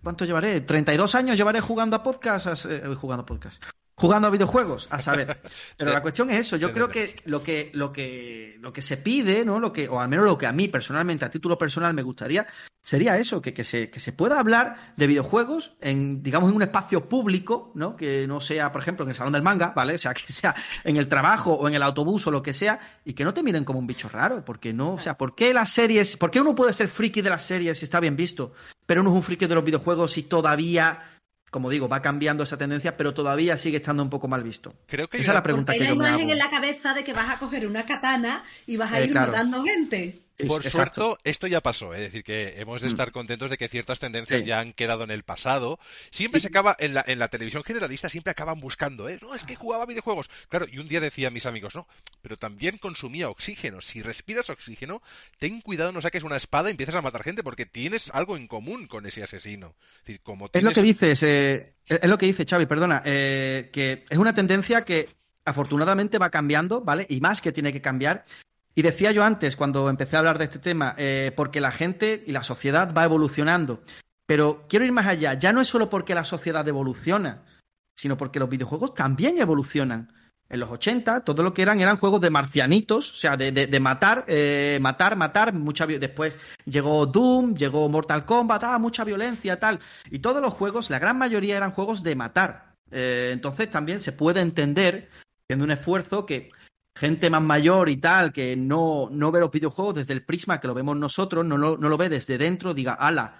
¿cuánto llevaré? 32 años llevaré jugando a podcast, eh, jugando a podcast jugando a videojuegos, a saber. Pero la cuestión es eso. Yo creo que lo que, lo que, lo que se pide, ¿no? Lo que, o al menos lo que a mí personalmente, a título personal, me gustaría, sería eso, que, que, se, que se pueda hablar de videojuegos en, digamos, en un espacio público, ¿no? Que no sea, por ejemplo, en el salón del manga, ¿vale? O sea, que sea en el trabajo o en el autobús o lo que sea, y que no te miren como un bicho raro, porque no, o sea, ¿por qué las series, por qué uno puede ser friki de las series si está bien visto, pero uno es un friki de los videojuegos y todavía como digo, va cambiando esa tendencia, pero todavía sigue estando un poco mal visto. Creo que esa es la pregunta que hay yo me imagen en la cabeza de que vas a coger una katana y vas a eh, ir matando gente. Por suerte, esto ya pasó, es decir, que hemos de mm. estar contentos de que ciertas tendencias ya han quedado en el pasado. Siempre se acaba, en la, en la televisión generalista siempre acaban buscando, ¿eh? No, es que jugaba videojuegos. Claro, y un día decía a mis amigos, no, pero también consumía oxígeno. Si respiras oxígeno, ten cuidado, no saques una espada y empiezas a matar gente, porque tienes algo en común con ese asesino. Es, decir, como es lo que dices, eh, es lo que dice Xavi, perdona, eh, que es una tendencia que afortunadamente va cambiando, ¿vale? Y más que tiene que cambiar. Y decía yo antes, cuando empecé a hablar de este tema, eh, porque la gente y la sociedad va evolucionando. Pero quiero ir más allá. Ya no es solo porque la sociedad evoluciona, sino porque los videojuegos también evolucionan. En los 80, todo lo que eran eran juegos de marcianitos, o sea, de, matar, eh, matar, matar, mucha Después llegó Doom, llegó Mortal Kombat, ah, mucha violencia, tal. Y todos los juegos, la gran mayoría eran juegos de matar. Eh, entonces también se puede entender, haciendo un esfuerzo, que gente más mayor y tal, que no, no ve los videojuegos desde el prisma que lo vemos nosotros, no lo, no lo ve desde dentro, diga, ala,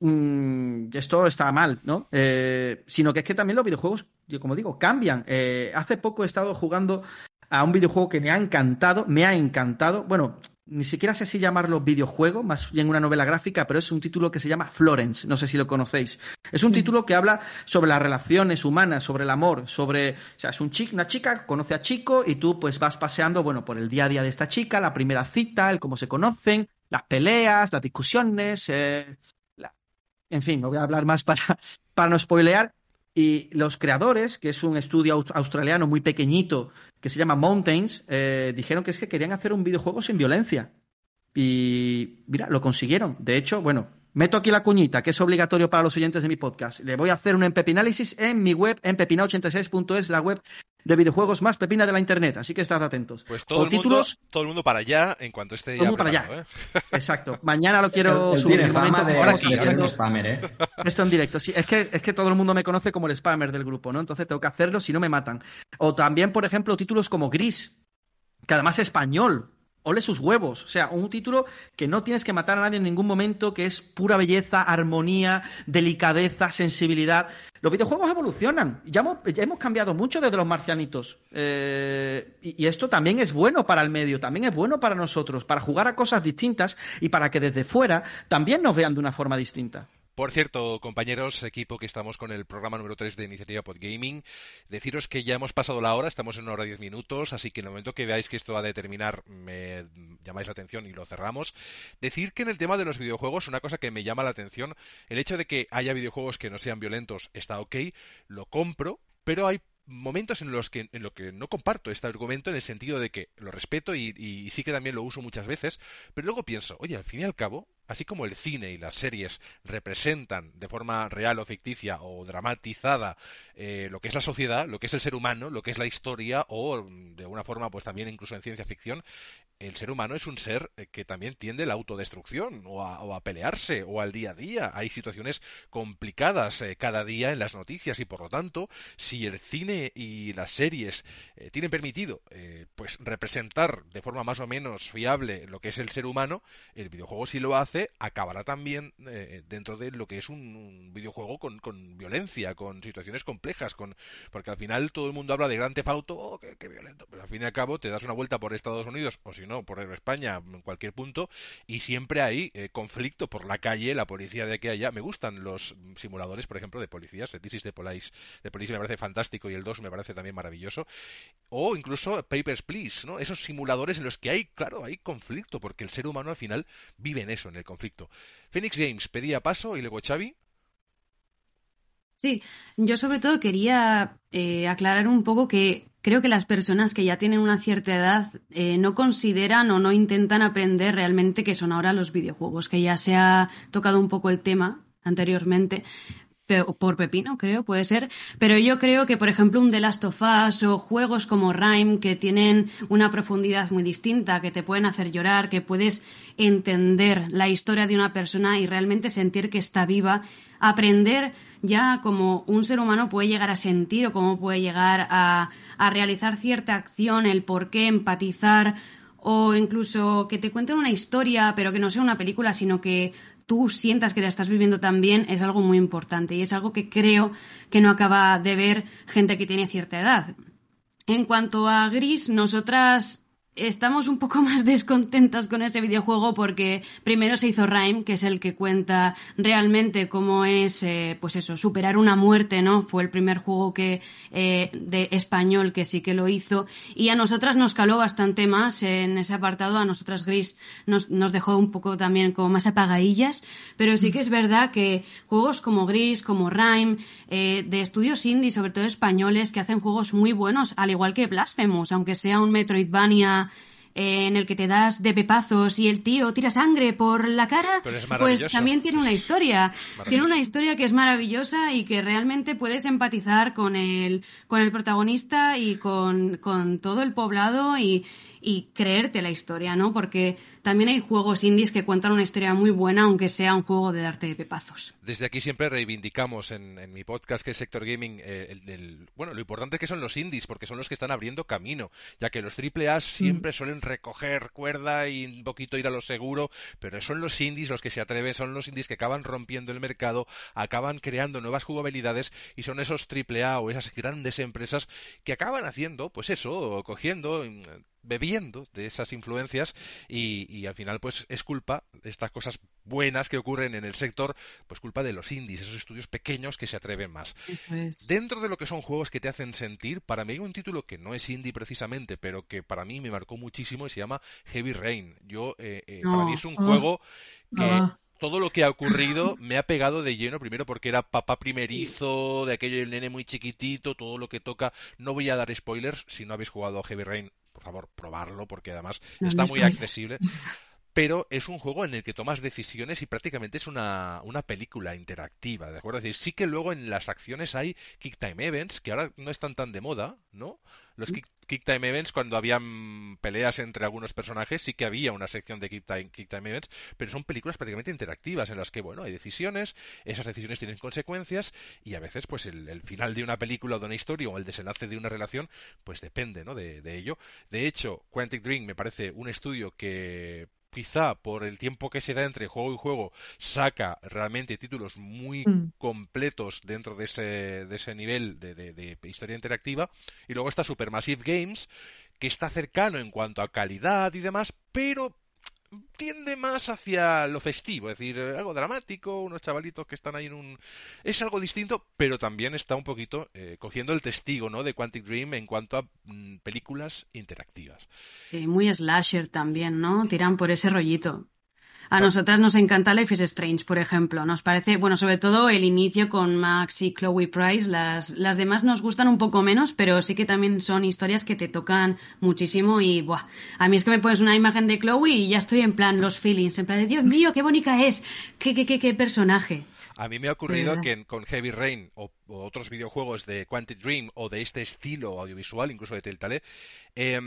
mm, esto está mal, ¿no? Eh, sino que es que también los videojuegos, yo como digo, cambian. Eh, hace poco he estado jugando a un videojuego que me ha encantado, me ha encantado. Bueno, ni siquiera sé si llamarlo videojuego, más bien una novela gráfica, pero es un título que se llama Florence, no sé si lo conocéis. Es un título que habla sobre las relaciones humanas, sobre el amor, sobre, o sea, es un chico, una chica conoce a chico y tú pues vas paseando, bueno, por el día a día de esta chica, la primera cita, el cómo se conocen, las peleas, las discusiones, eh, en fin, no voy a hablar más para, para no spoilear. Y los creadores, que es un estudio australiano muy pequeñito que se llama Mountains, eh, dijeron que es que querían hacer un videojuego sin violencia. Y mira, lo consiguieron. De hecho, bueno, meto aquí la cuñita, que es obligatorio para los oyentes de mi podcast. Le voy a hacer un empepinálisis en mi web, en pepina86.es, la web de videojuegos más pepina de la internet, así que estad atentos. Pues todo, el, títulos... mundo, todo el mundo para allá en cuanto esté todo ya. para allá. ¿eh? Exacto. Mañana lo quiero subir en momento. De, spammer, ¿eh? Esto en directo. Sí, es que, es que todo el mundo me conoce como el spammer del grupo, ¿no? Entonces tengo que hacerlo si no me matan. O también, por ejemplo, títulos como Gris, que además es español ole sus huevos. O sea, un título que no tienes que matar a nadie en ningún momento, que es pura belleza, armonía, delicadeza, sensibilidad. Los videojuegos evolucionan. Ya hemos, ya hemos cambiado mucho desde los marcianitos. Eh, y, y, esto también es bueno para el medio, también es bueno para nosotros, para jugar a cosas distintas y para que desde fuera también nos vean de una forma distinta. Por cierto, compañeros, equipo que estamos con el programa número 3 de Iniciativa Podgaming, deciros que ya hemos pasado la hora, estamos en una hora y diez minutos, así que en el momento que veáis que esto va a determinar, me llamáis la atención y lo cerramos. Decir que en el tema de los videojuegos, una cosa que me llama la atención, el hecho de que haya videojuegos que no sean violentos está ok, lo compro, pero hay momentos en los que no comparto este argumento en el sentido de que lo respeto y, sí que también lo uso muchas veces, pero luego pienso, oye, al fin y al cabo, así como el cine y las series representan de forma real o ficticia o dramatizada eh, lo que es la sociedad, lo que es el ser humano, lo que es la historia o de alguna forma pues también incluso en ciencia ficción, el ser humano es un ser eh, que también tiende a la autodestrucción o a, pelearse o al día a día. Hay situaciones complicadas eh, cada día en las noticias y por lo tanto, si el cine y las series tienen permitido pues representar de forma más o menos fiable lo que es el ser humano, el videojuego si lo hace acabará también dentro de lo que es un, videojuego con, violencia, con situaciones complejas, con porque al final todo el mundo habla de Gran Tefauto, oh, qué, violento, pero al fin y al cabo te das una vuelta por Estados Unidos o si no, por España, en cualquier punto, y siempre hay eh, conflicto por la calle, la policía de aquí allá. Me gustan los simuladores, por ejemplo, de policías. El This de Police, de Police me parece fantástico y el 2 me parece también maravilloso. O incluso Papers, Please, ¿no? Esos simuladores en los que hay, claro, hay conflicto, porque el ser humano al final vive en eso, en el conflicto. Phoenix James pedía paso y luego Xavi. Sí, yo sobre todo quería eh, aclarar un poco que creo que las personas que ya tienen una cierta edad eh, no consideran o no intentan aprender realmente qué son ahora los videojuegos, que ya se ha tocado un poco el tema anteriormente, por Pepino, creo, puede ser. Pero yo creo que, por ejemplo, un The Last of Us o juegos como Rime, que tienen una profundidad muy distinta, que te pueden hacer llorar, que puedes entender la historia de una persona y realmente sentir que está viva, aprender ya como un ser humano puede llegar a sentir o cómo puede llegar a, a realizar cierta acción, el por qué empatizar o incluso que te cuenten una historia, pero que no sea una película, sino que tú sientas que la estás viviendo también es algo muy importante y es algo que creo que no acaba de ver gente que tiene cierta edad. En cuanto a Gris, nosotras estamos un poco más descontentas con ese videojuego porque primero se hizo Rhyme, que es el que cuenta realmente cómo es, eh, pues eso, superar una muerte, ¿no? Fue el primer juego que eh, de español que sí que lo hizo y a nosotras nos caló bastante más en ese apartado. A nosotras Gris nos, nos dejó un poco también como más apagadillas, pero sí que es verdad que juegos como Gris, como Rhyme, eh, de estudios indie, sobre todo españoles, que hacen juegos muy buenos, al igual que Blasphemous, aunque sea un Metroidvania en el que te das de pepazos y el tío tira sangre por la cara, pues también tiene una historia. Tiene una historia que es maravillosa y que realmente puedes empatizar con el, con el protagonista y con, con todo el poblado y, y creerte la historia, ¿no? Porque también hay juegos indies que cuentan una historia muy buena, aunque sea un juego de darte de pepazos. Desde aquí siempre reivindicamos en, mi podcast que es Sector Gaming, eh, el, bueno, lo importante es que son los indies, porque son los que están abriendo camino, ya que los AAA siempre mm. suelen recoger cuerda y un poquito ir a lo seguro, pero son los indies los que se atreven, son los indies que acaban rompiendo el mercado, acaban creando nuevas jugabilidades y son esos AAA o esas grandes empresas que acaban haciendo, pues eso, cogiendo mm, bebiendo de esas influencias y, al final pues es culpa de estas cosas buenas que ocurren en el sector, pues culpa de los indies, esos estudios pequeños que se atreven más. Dentro de lo que son juegos que te hacen sentir, para mí hay un título que no es indie precisamente, pero que para mí me marcó muchísimo y se llama Heavy Rain. Yo, eh, eh, para mí es un juego que todo lo que ha ocurrido me ha pegado de lleno, primero porque era papá primerizo, de aquello del nene muy chiquitito, todo lo que toca. No voy a dar spoilers, si no habéis jugado a Heavy Rain, por favor, probarlo, porque además está muy accesible. pero es un juego en el que tomas decisiones y prácticamente es una, una película interactiva, ¿de acuerdo? Es decir, sí que luego en las acciones hay Kick Time Events, que ahora no están tan de moda, ¿no? Los mm. kick, Time Events, cuando habían peleas entre algunos personajes, sí que había una sección de Kick Time, kick time Events, pero son películas prácticamente interactivas en las que, bueno, hay decisiones, esas decisiones tienen consecuencias y a veces, pues el, final de una película o de una historia o el desenlace de una relación, pues depende, ¿no? De, de ello. De hecho, Quantic Dream me parece un estudio que quizá por el tiempo que se da entre juego y juego, saca realmente títulos muy mm. completos dentro de ese, de ese nivel de, de, historia interactiva. Y luego está Supermassive Games, que está cercano en cuanto a calidad y demás, pero tiende más hacia lo festivo, es decir, algo dramático, unos chavalitos que están ahí en un... Es algo distinto, pero también está un poquito eh, cogiendo el testigo ¿no? de Quantic Dream en cuanto a mm, películas interactivas. Sí, muy slasher también, ¿no? Tiran por ese rollito. A nosotras nos encanta Life is Strange, por ejemplo. Nos parece, bueno, sobre todo el inicio con Max y Chloe Price. Las, las demás nos gustan un poco menos, pero sí que también son historias que te tocan muchísimo y, buah, a mí es que me pones una imagen de Chloe y ya estoy en plan los feelings, en plan de Dios mío, qué bonita es, qué, qué, qué, qué personaje. A mí me ha ocurrido que con Heavy Rain o, otros videojuegos de Quantic Dream o de este estilo audiovisual, incluso de Telltale, eh,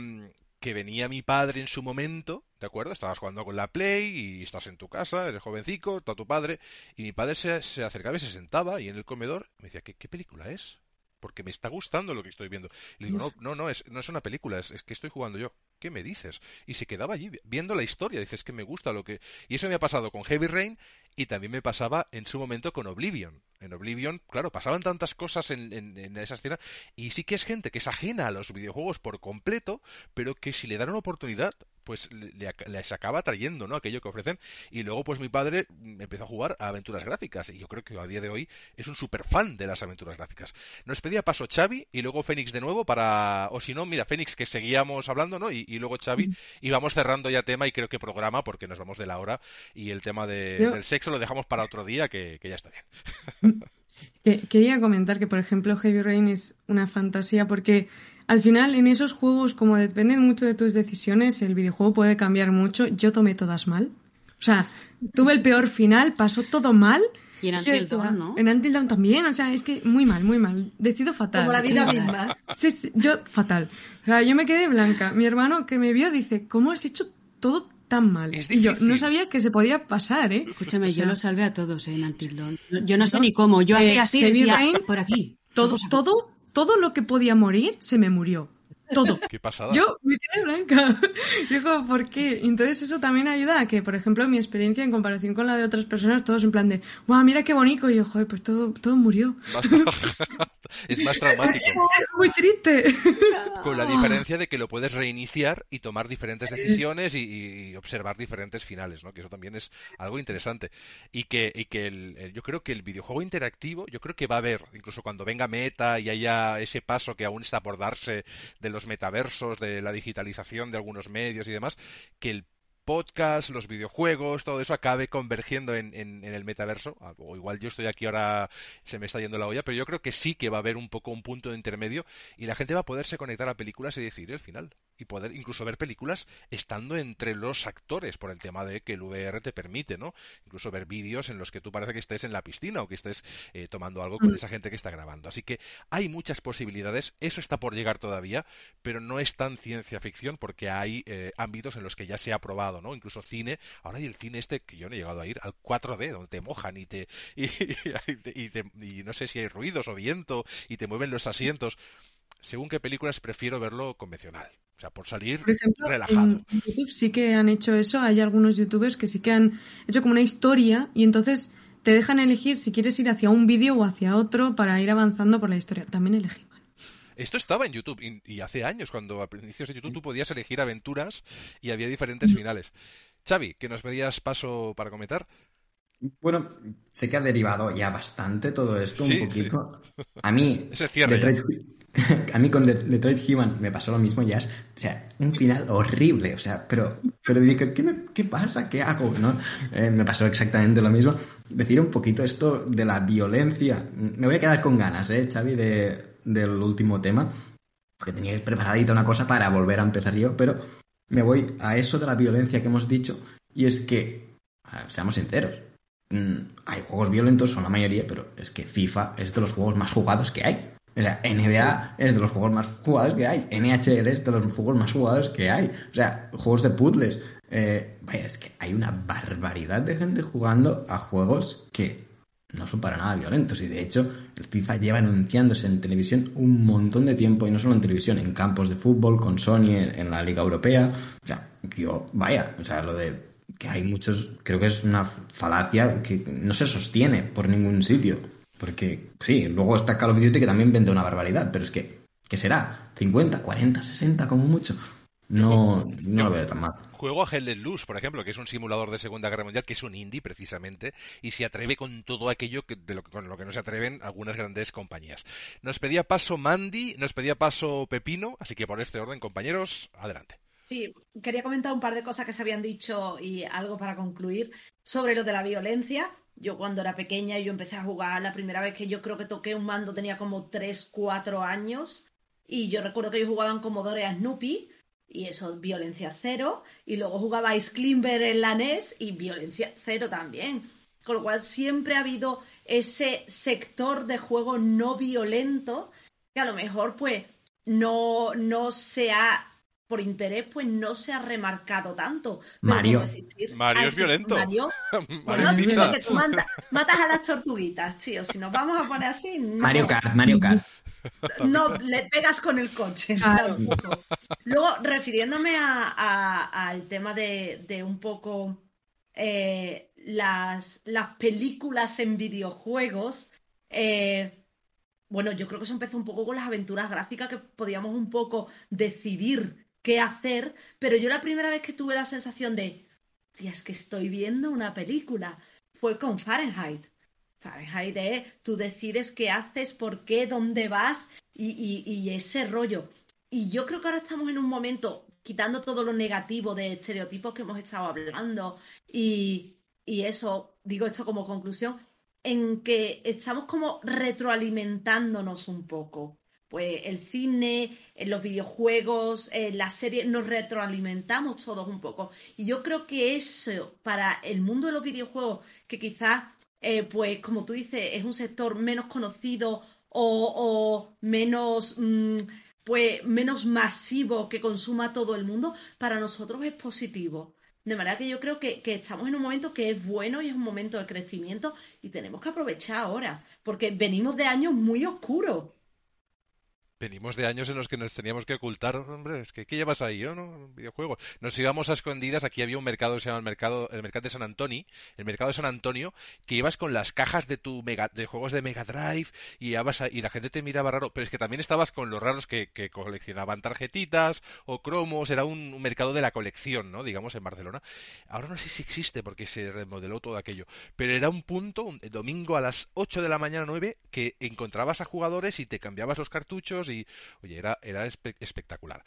que venía mi padre en su momento, ¿de acuerdo? Estabas jugando con la Play y estás en tu casa, eres jovencico, está tu padre, y mi padre se, se acercaba y se sentaba y en el comedor me decía, ¿qué, qué película es? Porque me está gustando lo que estoy viendo. Y le digo, no, no, no, es, no es una película, es, es que estoy jugando yo. ¿Qué me dices? Y se quedaba allí viendo la historia. Dices que me gusta lo que. Y eso me ha pasado con Heavy Rain y también me pasaba en su momento con Oblivion. En Oblivion, claro, pasaban tantas cosas en, en, esa escena y sí que es gente que es ajena a los videojuegos por completo, pero que si le dan una oportunidad, pues le, les acaba trayendo, ¿no? Aquello que ofrecen. Y luego, pues mi padre empezó a jugar a aventuras gráficas y yo creo que a día de hoy es un super fan de las aventuras gráficas. Nos pedía paso Xavi y luego Fénix de nuevo para, o si no, mira, Fénix que seguíamos hablando, ¿no? Y, luego Xavi y vamos cerrando ya tema y creo que programa porque nos vamos de la hora y el tema del sexo lo dejamos para otro día que, ya está bien. Quería comentar que, por ejemplo, Heavy Rain es una fantasía porque al final en esos juegos, como dependen mucho de tus decisiones, el videojuego puede cambiar mucho. Yo tomé todas mal. O sea, tuve el peor final, pasó todo mal. Y en Until Dawn, ¿no? En Until Dawn también, o sea, es que muy mal, muy mal. Decido fatal. Como la vida misma. Sí, sí, yo fatal. O sea, yo me quedé blanca. Mi hermano que me vio dice, ¿cómo has hecho todo tan mal. y yo no sabía que se podía pasar, ¿eh? Escúchame, yo lo salvé a todos ¿eh? en Antildon. Yo no sé ni cómo, yo eh, hacía así, decía, por aquí. Todo, todo, todo lo que podía morir se me murió todo. Qué pasada. Yo me quedé blanca. Digo, ¿por qué? Entonces eso también ayuda a que, por ejemplo, mi experiencia en comparación con la de otras personas, todos en plan de, wow, mira qué bonito. Y yo, joder, pues todo, todo murió. es más traumático. Muy triste. Con la diferencia de que lo puedes reiniciar y tomar diferentes decisiones y, observar diferentes finales, ¿no? Que eso también es algo interesante. Y que, y que el, yo creo que el videojuego interactivo, yo creo que va a haber, incluso cuando venga Meta y haya ese paso que aún está por darse de los metaversos, de la digitalización de algunos medios y demás, que el podcast, los videojuegos, todo eso acabe convergiendo en, el metaverso. Ah, o igual yo estoy aquí ahora, se me está yendo la olla, pero yo creo que sí que va a haber un poco un punto de intermedio y la gente va a poderse conectar a películas y decidir el final. Y poder incluso ver películas estando entre los actores, por el tema de que el VR te permite, ¿no? Incluso ver vídeos en los que tú parece que estés en la piscina o que estés eh, tomando algo con mm. esa gente que está grabando. Así que hay muchas posibilidades, eso está por llegar todavía, pero no es tan ciencia ficción porque hay eh, ámbitos en los que ya se ha probado ¿no? Incluso cine, ahora hay el cine este que yo no he llegado a ir, al 4D, donde te mojan y te y, no sé si hay ruidos o viento y te mueven los asientos. Según qué películas prefiero verlo convencional. O sea, por salir relajado. En YouTube sí que han hecho eso. Hay algunos youtubers que sí que han hecho como una historia y entonces te dejan elegir si quieres ir hacia un vídeo o hacia otro para ir avanzando por la historia. También elegí esto estaba en YouTube y, hace años, cuando a principios de YouTube tú podías elegir aventuras y había diferentes finales. Xavi, que nos pedías paso para comentar. Bueno, sé que ha derivado ya bastante todo esto, un poquito. A mí, a mí con Detroit Human me pasó lo mismo ya. O sea, un final horrible. O sea, pero, pero dije, ¿qué, pasa? ¿Qué hago? ¿No? Eh, me pasó exactamente lo mismo. Decir un poquito esto de la violencia. Me voy a quedar con ganas, ¿eh, Xavi? De, del último tema, porque tenía preparadita una cosa para volver a empezar yo, pero me voy a eso de la violencia que hemos dicho, y es que, seamos sinceros, mm, hay juegos violentos, son la mayoría, pero es que FIFA es de los juegos más jugados que hay. O sea, NBA es de los juegos más jugados que hay. NHL es de los juegos más jugados que hay. O sea, juegos de puzzles. Eh, vaya, es que hay una barbaridad de gente jugando a juegos que no son para nada violentos. Y de hecho, el FIFA lleva anunciándose en televisión un montón de tiempo, y no solo en televisión, en campos de fútbol, con Sony, en la Liga Europea. O sea, yo, vaya, o sea, lo de que hay muchos, creo que es una falacia que no se sostiene por ningún sitio. Porque, sí, luego está Call of Duty que también vende una barbaridad, pero es que, ¿qué será? ¿50, 40, 60 como mucho? No, no lo veo tan mal. Juego a Hell Luz, por ejemplo, que es un simulador de Segunda Guerra Mundial, que es un indie precisamente, y se atreve con todo aquello que, de lo, con lo que no se atreven algunas grandes compañías. Nos pedía paso Mandy, nos pedía paso Pepino, así que por este orden, compañeros, adelante. Sí, quería comentar un par de cosas que se habían dicho y algo para concluir sobre lo de la violencia. Yo cuando era pequeña yo empecé a jugar, la primera vez que yo creo que toqué un mando tenía como 3, 4 años y yo recuerdo que yo jugaba en Commodore a Snoopy y eso, violencia cero. Y luego jugaba Ice Climber en la NES y violencia cero también. Con lo cual siempre ha habido ese sector de juego no violento que a lo mejor pues no, no se ha por interés, pues no se ha remarcado tanto. Mario. Mario es violento. Mario. bueno, que tú matas a las tortuguitas, tío. Si nos vamos a poner así. Mario Kart, Mario Kart. No, le pegas con el coche. Luego, refiriéndome al tema de, un poco eh, las, las, películas en videojuegos, eh, bueno, yo creo que eso empezó un poco con las aventuras gráficas que podíamos un poco decidir qué hacer, pero yo la primera vez que tuve la sensación de, es que estoy viendo una película, fue con Fahrenheit. Fahrenheit es, tú decides qué haces, por qué, dónde vas y, ese rollo. Y yo creo que ahora estamos en un momento, quitando todo lo negativo de estereotipos que hemos estado hablando y, y eso, digo esto como conclusión, en que estamos como retroalimentándonos un poco. Pues el cine, en los videojuegos, en las series, nos retroalimentamos todos un poco. Y yo creo que eso, para el mundo de los videojuegos, que quizás eh, pues como tú dices, es un sector menos conocido o, menos, mm, pues, menos masivo que consuma todo el mundo, para nosotros es positivo. De manera que yo creo que, estamos en un momento que es bueno y es un momento de crecimiento y tenemos que aprovechar ahora, porque venimos de años muy oscuros venimos de años en los que nos teníamos que ocultar, hombre, es que ¿qué llevas ahí, yo, no? Videojuegos. Nos íbamos a escondidas, aquí había un mercado que se llama el mercado, el mercado de San Antonio, el mercado de San Antonio, que ibas con las cajas de tu mega, de juegos de Mega Drive y, y la gente te miraba raro, pero es que también estabas con los raros que, coleccionaban tarjetitas o cromos, era un, mercado de la colección, ¿no? Digamos, en Barcelona. Ahora no sé si existe porque se remodeló todo aquello, pero era un punto, un domingo a las 8 de la mañana 9, que encontrabas a jugadores y te cambiabas los cartuchos oye, era, era espectacular.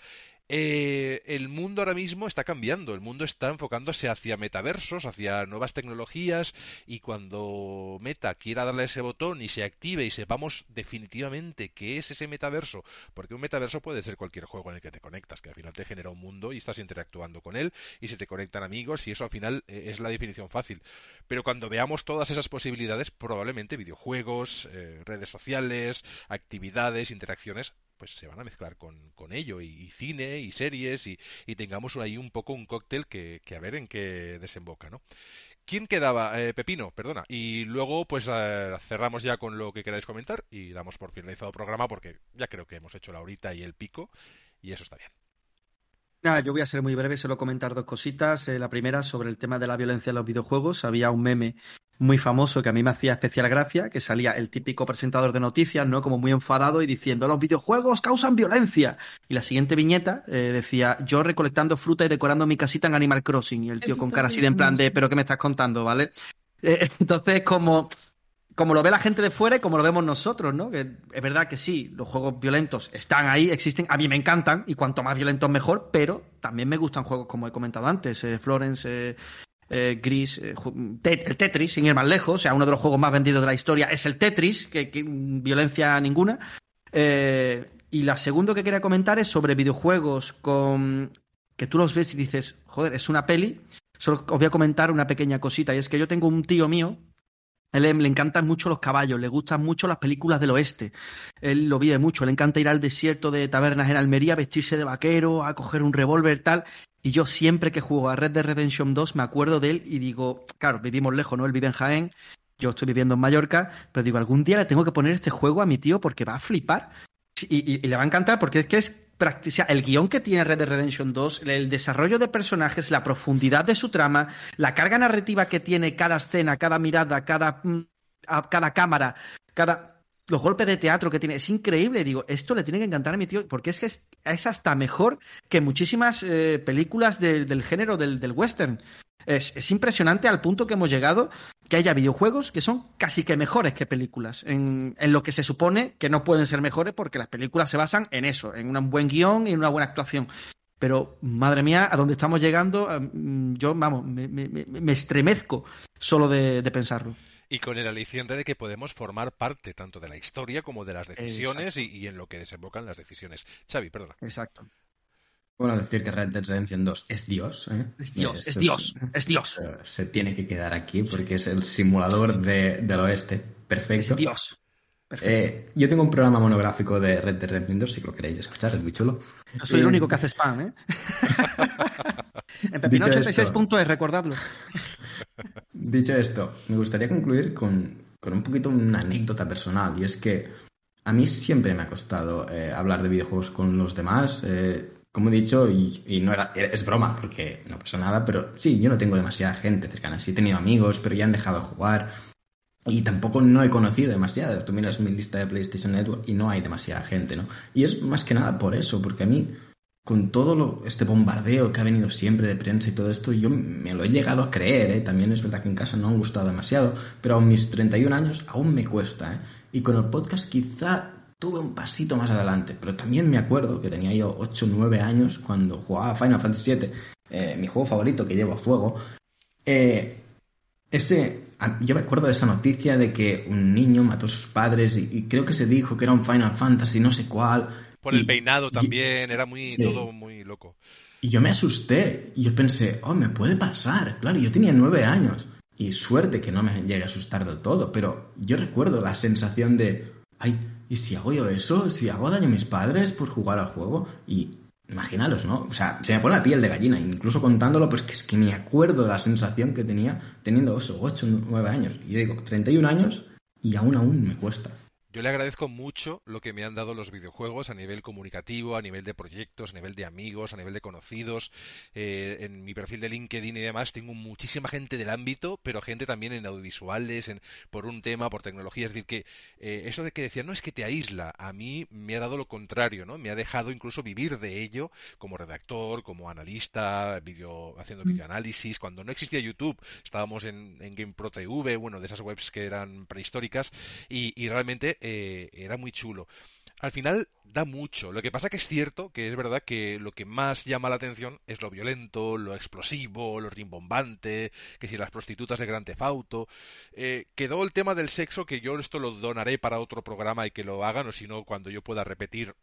Eh, el mundo ahora mismo está cambiando, el mundo está enfocándose hacia metaversos, hacia nuevas tecnologías y cuando Meta quiera darle ese botón y se active y sepamos definitivamente qué es ese metaverso, porque un metaverso puede ser cualquier juego en el que te conectas, que al final te genera un mundo y estás interactuando con él y se te conectan amigos y eso al final eh, es la definición fácil. Pero cuando veamos todas esas posibilidades, probablemente videojuegos, eh, redes sociales, actividades, interacciones, pues se van a mezclar con, con ello y, cine y series y, tengamos ahí un poco un cóctel que, a ver en qué desemboca, ¿no? ¿Quién quedaba? Eh, Pepino, perdona. Y luego, pues eh, cerramos ya con lo que queráis comentar y damos por finalizado el programa porque ya creo que hemos hecho la horita y el pico y eso está bien. Nada, yo voy a ser muy breve, solo comentar dos cositas. Eh, la primera, sobre el tema de la violencia en los videojuegos. Había un meme muy famoso que a mí me hacía especial gracia, que salía el típico presentador de noticias, ¿no? Como muy enfadado y diciendo, los videojuegos causan violencia. Y la siguiente viñeta eh, decía, yo recolectando fruta y decorando mi casita en Animal Crossing. Y el tío con cara así de en plan de, pero ¿qué me estás contando, vale? Eh, entonces, como, como lo ve la gente de fuera y como lo vemos nosotros, ¿no? Que es verdad que sí, los juegos violentos están ahí, existen, a mí me encantan y cuanto más violentos mejor, pero también me gustan juegos como he comentado antes, eh, Florence, eh, Gris, eh, el Tetris, sin ir más lejos, o sea, uno de los juegos más vendidos de la historia es el Tetris, que, violencia ninguna. Y la segunda que quería comentar es sobre videojuegos con que tú los ves y dices, joder, es una peli. Solo os voy a comentar una pequeña cosita, y es que yo tengo un tío mío él le encantan mucho los caballos, le gustan mucho las películas del oeste. Él lo vive mucho, le encanta ir al desierto de tabernas en Almería, vestirse de vaquero, a coger un revólver, tal. Y yo siempre que juego a Red Dead Redemption 2 me acuerdo de él y digo, claro, vivimos lejos, ¿no? Él vive en Jaén, yo estoy viviendo en Mallorca, pero digo, algún día le tengo que poner este juego a mi tío porque va a flipar. Y, y le va a encantar porque es que es el guion que tiene Red Dead Redemption 2, el desarrollo de personajes, la profundidad de su trama, la carga narrativa que tiene cada escena, cada mirada, cada, mm, cada cámara, cada los golpes de teatro que tiene, es increíble. Digo, esto le tiene que encantar a mi tío, porque es que es, hasta mejor que muchísimas eh, películas del género del, del western. Es, impresionante al punto que hemos llegado que haya videojuegos que son casi que mejores que películas, en, lo que se supone que no pueden ser mejores porque las películas se basan en eso, en un buen guion y en una buena actuación. Pero, madre mía, a dónde estamos llegando, yo, vamos, me, estremezco solo de, pensarlo. Y con el aliciente de que podemos formar parte tanto de la historia como de las decisiones y, en lo que desembocan las decisiones. Xavi, perdona. Exacto. Bueno, decir que Red Dead Redemption 2 es Dios. ¿eh? Es Dios, es Dios, es Dios. Se tiene que quedar aquí porque es el simulador del oeste. Perfecto. Es Dios. Eh, yo tengo un programa monográfico de Red Dead Redemption 2, si lo queréis escuchar, es muy chulo. No soy el eh, único que hace spam, ¿eh? en pepino86.es, recordadlo. Dicho esto, me gustaría concluir con, un poquito una anécdota personal, y es que a mí siempre me ha costado eh, hablar de videojuegos con los demás. Como he dicho, y, no era, es broma porque no pasa nada, pero sí, yo no tengo demasiada gente cercana. Sí he tenido amigos, pero ya han dejado de jugar y tampoco no he conocido demasiado. Tú miras mi lista de PlayStation Network y no hay demasiada gente, ¿no? Y es más que nada por eso, porque a mí, con todo lo, este bombardeo que ha venido siempre de prensa y todo esto, yo me lo he llegado a creer, ¿eh? También es verdad que en casa no han gustado demasiado, pero a mis 31 años aún me cuesta, ¿eh? Y con el podcast quizá tuve un pasito más adelante, pero también me acuerdo que tenía yo 8 o 9 años cuando jugaba Final Fantasy VII, eh, mi juego favorito que llevo a fuego. Eh, ese yo me acuerdo de esa noticia de que un niño mató a sus padres y, creo que se dijo que era un Final Fantasy, no sé cuál. Por el peinado también, era muy todo muy loco. Y yo me asusté y yo pensé, oh, me puede pasar. Claro, yo tenía nueve años y suerte que no me llegue a asustar del todo, pero yo recuerdo la sensación de, ay, ¿y si hago yo eso? ¿Si hago daño a mis padres por jugar al juego? Y Imaginaros, ¿no? O sea, se me pone la piel de gallina, incluso contándolo, pues que es que me acuerdo de la sensación que tenía teniendo 8, 8 9 años. Y yo digo, 31 años y aún aún me cuesta. Yo le agradezco mucho lo que me han dado los videojuegos a nivel comunicativo, a nivel de proyectos, a nivel de amigos, a nivel de conocidos. Eh, en mi perfil de LinkedIn y demás tengo muchísima gente del ámbito, pero gente también en audiovisuales, en, por un tema, por tecnología. Es decir, que eh, eso de que decían, no es que te aísla, a mí me ha dado lo contrario, ¿no? Me ha dejado incluso vivir de ello como redactor, como analista, video, haciendo mm. videoanálisis. Cuando no existía YouTube, estábamos en, en GamePro TV, bueno, de esas webs que eran prehistóricas, y, y realmente eh, era muy chulo. Al final da mucho. Lo que pasa que es cierto que es verdad que lo que más llama la atención es lo violento, lo explosivo, lo rimbombante, que si las prostitutas de Gran Tefauto. Eh, quedó el tema del sexo que yo esto lo donaré para otro programa y que lo hagan, o si no, cuando yo pueda repetir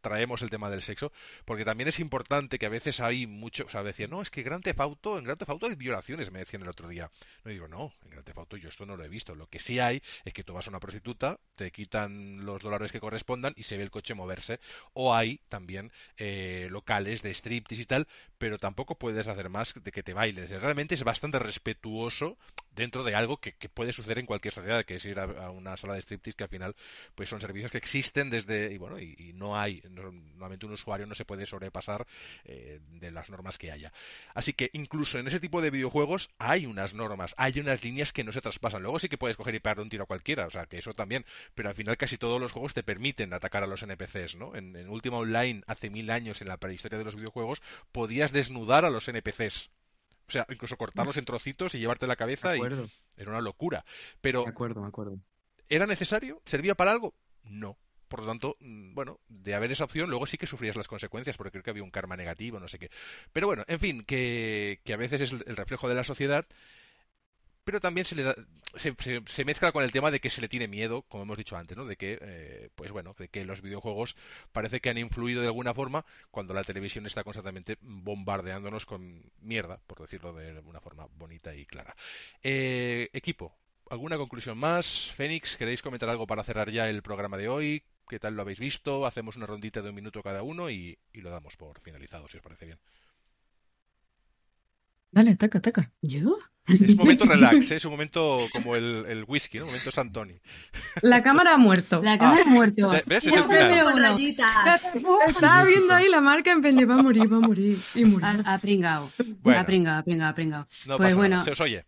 traemos el tema del sexo, porque también es importante que a veces hay mucho, o sea, decían, no, es que Gran Tefauto, en Gran Tefauto hay violaciones, me decían el otro día. No digo, no, en Gran Tefauto yo esto no lo he visto. Lo que sí hay es que tú vas a una prostituta, te quitan los dólares que correspondan y se ve el coche moverse. O hay también eh, locales de striptease y tal, pero tampoco puedes hacer más de que te bailes. Realmente es bastante respetuoso dentro de algo que, puede suceder en cualquier sociedad, que es ir a, una sala de striptease que al final pues son servicios que existen desde, y bueno, y no hay normalmente un usuario no se puede sobrepasar eh, de las normas que haya. Así que incluso en ese tipo de videojuegos hay unas normas, hay unas líneas que no se traspasan. Luego sí que puedes coger y pegar un tiro a cualquiera, o sea, que eso también, pero al final casi todos los juegos te permiten atacar a los NPCs, ¿no? En, en Ultima Online, hace mil años en la prehistoria de los videojuegos, podías desnudar a los NPCs. O sea, incluso cortarlos en trocitos y llevarte la cabeza y era una locura. Pero me acuerdo, me acuerdo. ¿Era necesario? ¿Servía para algo? No por lo tanto, mm, bueno, de haber esa opción, luego sí que sufrías las consecuencias, porque creo que había un karma negativo, no sé qué. Pero bueno, en fin, que, a veces es el reflejo de la sociedad, pero también se le da, se, mezcla con el tema de que se le tiene miedo, como hemos dicho antes, ¿no? De que, eh, pues bueno, de que los videojuegos parece que han influido de alguna forma cuando la televisión está constantemente bombardeándonos con mierda, por decirlo de una forma bonita y clara. Eh, equipo, ¿alguna conclusión más? Fénix, ¿queréis comentar algo para cerrar ya el programa de hoy? Qué tal lo habéis visto, hacemos una rondita de un minuto cada uno y, lo damos por finalizado, si os parece bien. Dale, taca, ataca. ¿Yo? Es un momento relax, ¿eh? es un momento como el, el whisky, ¿no? Un momento Santoni. La cámara ha muerto. La cámara ha muerto. ¿Ves? Es el final. Estaba viendo ahí la marca en Peña, va a morir, va a morir. Y murió. Ha, pringado. ha pringado, ha pringado, ha pringado. No pues bueno. Se os oye.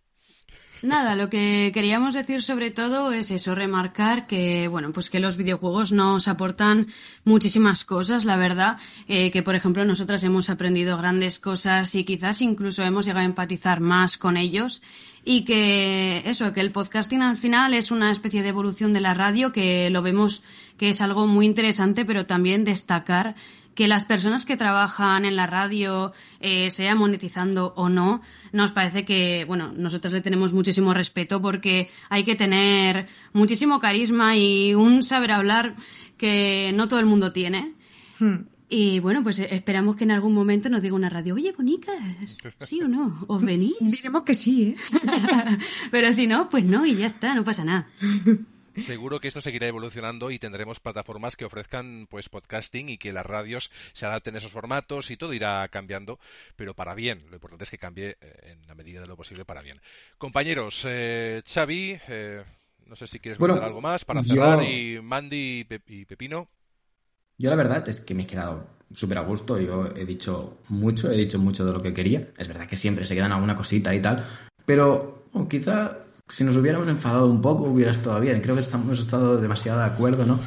Nada, lo que queríamos decir sobre todo es eso, remarcar que, bueno, pues que los videojuegos nos aportan muchísimas cosas, la verdad, eh, que por ejemplo nosotras hemos aprendido grandes cosas y quizás incluso hemos llegado a empatizar más con ellos. Y que eso, que el podcasting al final es una especie de evolución de la radio que lo vemos que es algo muy interesante, pero también destacar que las personas que trabajan en la radio, eh, sea monetizando o no, nos parece que, bueno, nosotros le tenemos muchísimo respeto porque hay que tener muchísimo carisma y un saber hablar que no todo el mundo tiene. Hmm. Y bueno, pues esperamos que en algún momento nos diga una radio, oye, bonicas, ¿sí o no? ¿Os venís? Diremos que sí, ¿eh? Pero si no, pues no, y ya está, no pasa nada. Seguro que esto seguirá evolucionando y tendremos plataformas que ofrezcan pues podcasting y que las radios se adapten a esos formatos y todo irá cambiando, pero para bien. Lo importante es que cambie eh, en la medida de lo posible para bien. Compañeros, eh, Xavi, eh, no sé si quieres comentar algo más para cerrar y Mandy y Pepino. Yo la verdad es que me he quedado súper a gusto. Yo he dicho mucho, he dicho mucho de lo que quería. Es verdad que siempre se quedan alguna cosita y tal, pero quizá si nos hubiéramos enfadado un poco hubiera estado bien. Creo que hemos estado demasiado de acuerdo, ¿no?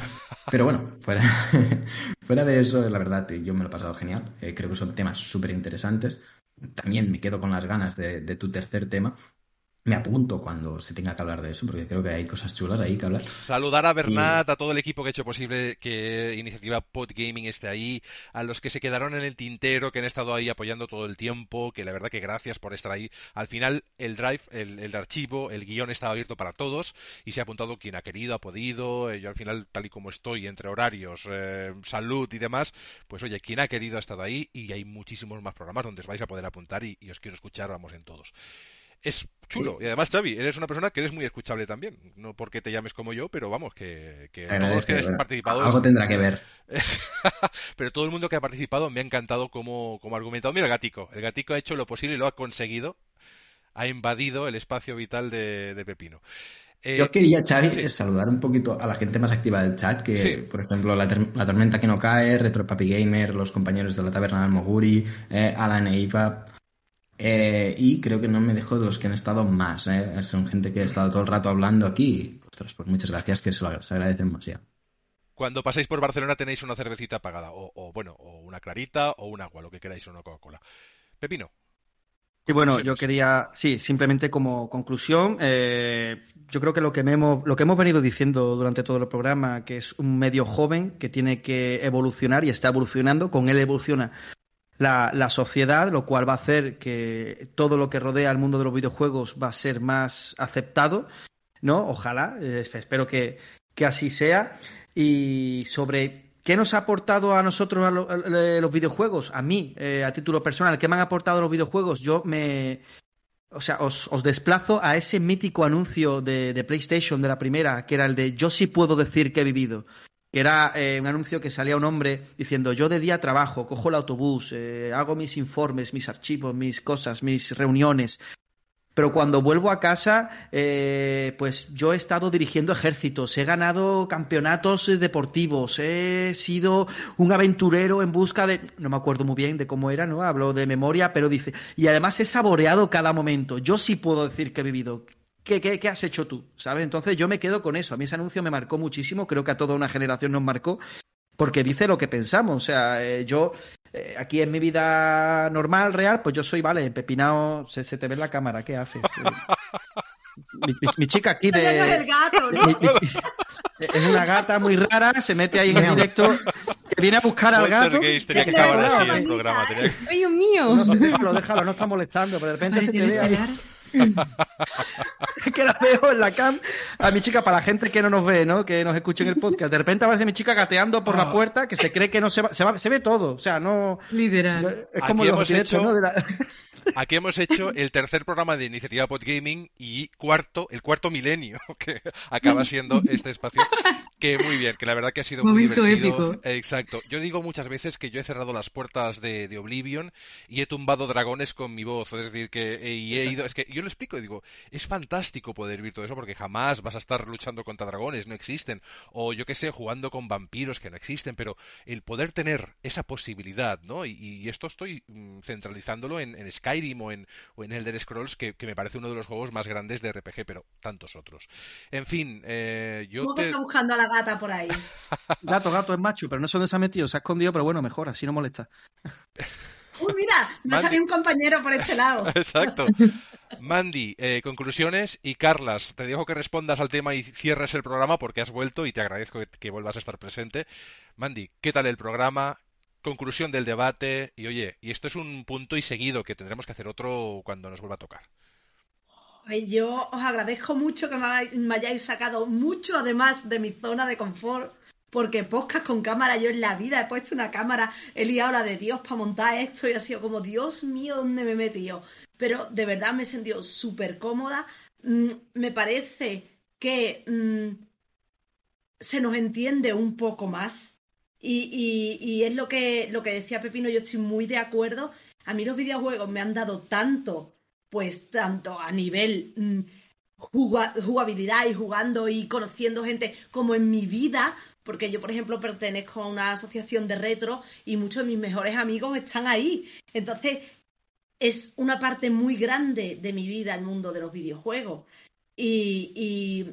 Pero bueno, fuera, fuera de eso, la verdad, yo me lo he pasado genial. Eh, creo que son temas súper interesantes. También me quedo con las ganas de tu tercer tema, me apunto cuando se tenga que hablar de eso, porque creo que hay cosas chulas ahí que hablar. Saludar a Bernat, a todo el equipo que ha hecho posible que Iniciativa Podgaming esté ahí, a los que se quedaron en el tintero, que han estado ahí apoyando todo el tiempo, que la verdad que gracias por estar ahí. Al final, el drive, el, archivo, el guion estaba abierto para todos y se ha apuntado quien ha querido, ha podido. Eh, yo al final, tal y como estoy, entre horarios, eh, salud y demás, pues oye, quien ha querido ha estado ahí y hay muchísimos más programas donde os vais a poder apuntar y, y os quiero escuchar, vamos en todos es chulo. Y además, Xavi, eres una persona que eres muy escuchable también. No porque te llames como yo, pero vamos, que, todos los que han participado. Algo tendrá que ver. pero todo el mundo que ha participado me ha encantado como, como argumentado. Mira, el gatico. El gatico ha hecho lo posible y lo ha conseguido. Ha invadido el espacio vital de, Pepino. Eh, yo quería, Xavi, saludar un poquito a la gente más activa del chat, que por ejemplo la, Tormenta que no cae, Retro Papi Gamer, los compañeros de la Taberna del Moguri, eh, Alan e Iva, eh, y creo que no me dejo de los que han estado más. ¿eh? Son gente que ha estado todo el rato hablando aquí. Ostras, pues muchas gracias, que se lo se agradecen demasiado. Cuando pasáis por Barcelona tenéis una cervecita pagada, o, bueno, o una clarita, o un agua, lo que queráis, o una Coca-Cola. Pepino. Y bueno, yo quería, sí, simplemente como conclusión, eh, yo creo que lo que, hemos, lo que hemos venido diciendo durante todo el programa, que es un medio joven que tiene que evolucionar y está evolucionando, con él evoluciona la, sociedad, lo cual va a hacer que todo lo que rodea al mundo de los videojuegos va a ser más aceptado, ¿no? Ojalá, eh, espero que, así sea. Y sobre qué nos ha aportado a nosotros a los videojuegos, a mí, eh, a título personal, qué me han aportado los videojuegos, yo me... O sea, os, desplazo a ese mítico anuncio de, de PlayStation de la primera, que era el de yo sí puedo decir que he vivido que era eh, un anuncio que salía un hombre diciendo yo de día trabajo, cojo el autobús, eh, hago mis informes, mis archivos, mis cosas, mis reuniones. Pero cuando vuelvo a casa, eh, pues yo he estado dirigiendo ejércitos, he ganado campeonatos deportivos, he sido un aventurero en busca de... No me acuerdo muy bien de cómo era, ¿no? Hablo de memoria, pero dice... Y además he saboreado cada momento. Yo sí puedo decir que he vivido. ¿Qué, has hecho tú? ¿Sabes? Entonces yo me quedo con eso. A mí ese anuncio me marcó muchísimo, creo que a toda una generación nos marcó, porque dice lo que pensamos. O sea, eh, yo eh, aquí en mi vida normal, real, pues yo soy, vale, pepinado, se, te ve en la cámara, ¿qué haces? mi, chica aquí de... Es, el gato, ¿no? es una gata muy rara, se mete ahí en el directo, viene a buscar al gato. tenía que acabar así el programa. Tenía... ¡Ay, Dios mío! No, déjalo, déjalo, no está molestando, pero de repente se te ve que la veo en la cam a mi chica, para la gente que no nos ve, ¿no? Que nos escuche en el podcast. De repente aparece mi chica gateando por la ah. puerta, que se cree que no se va, se, va, se ve todo. O sea, no. Literal. Es como los hecho... ¿no? De la... Aquí hemos hecho el tercer programa de Iniciativa Podgaming y cuarto, el cuarto milenio que acaba siendo este espacio. Que muy bien, que la verdad que ha sido muy divertido. Épico. Exacto. Yo digo muchas veces que yo he cerrado las puertas de, Oblivion y he tumbado dragones con mi voz. Es decir, que he ido. Es que yo lo explico y digo, es fantástico poder vivir todo eso porque jamás vas a estar luchando contra dragones, no existen. O yo qué sé, jugando con vampiros que no existen. Pero el poder tener esa posibilidad, ¿no? Y, esto estoy mm, centralizándolo en, en Sky o en, o en Elder Scrolls, que, me parece uno de los juegos más grandes de RPG, pero tantos otros. En fin, eh, yo. ¿Cómo te... está buscando a la gata por ahí? gato, gato es macho, pero no sé dónde se ha metido, se ha escondido, pero bueno, mejor, así no molesta. Uy, mira, me ha salido un compañero por este lado. Exacto. Mandy, eh, conclusiones y Carlas, te dejo que respondas al tema y cierres el programa porque has vuelto y te agradezco que, que, vuelvas a estar presente. Mandy, ¿qué tal el programa? Conclusión del debate. Y oye, y esto es un punto y seguido que tendremos que hacer otro cuando nos vuelva a tocar. Yo os agradezco mucho que me hayáis sacado mucho, además de mi zona de confort, porque podcast con cámara, yo en la vida he puesto una cámara, he liado la de Dios para montar esto y ha sido como, Dios mío, ¿dónde me he metido? Pero de verdad me he sentido súper cómoda. Mm, me parece que mm, se nos entiende un poco más. Y, es lo que, lo que decía Pepino, yo estoy muy de acuerdo. A mí los videojuegos me han dado tanto, pues tanto a nivel mm, jugabilidad y jugando y conociendo gente como en mi vida, porque yo, por ejemplo, pertenezco a una asociación de retro y muchos de mis mejores amigos están ahí. Entonces, es una parte muy grande de mi vida el mundo de los videojuegos. Y,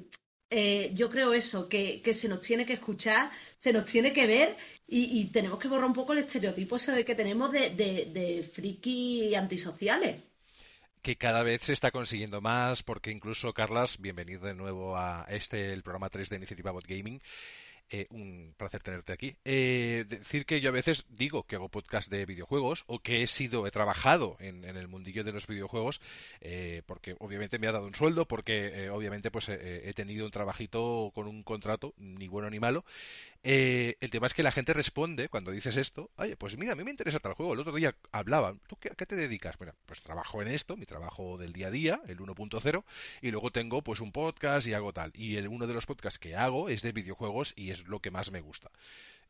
eh, yo creo eso, que, se nos tiene que escuchar, se nos tiene que ver y, tenemos que borrar un poco el estereotipo ese que tenemos de, de, de friki antisociales que cada vez se está consiguiendo más, porque incluso, Carlas, bienvenido de nuevo a este, el programa 3 de Iniciativa Bot Gaming. Eh, un placer tenerte aquí. Eh, decir que yo a veces digo que hago podcast de videojuegos o que he sido, he trabajado en, el mundillo de los videojuegos, eh, porque obviamente me ha dado un sueldo, porque obviamente pues he tenido un trabajito con un contrato, ni bueno ni malo, eh, el tema es que la gente responde cuando dices esto, oye, pues mira, a mí me interesa tal juego. El otro día hablaban, ¿tú qué, a qué te dedicas? Bueno, pues trabajo en esto, mi trabajo del día a día, el 1.0, y luego tengo pues un podcast y hago tal. Y el, uno de los podcasts que hago es de videojuegos y es lo que más me gusta.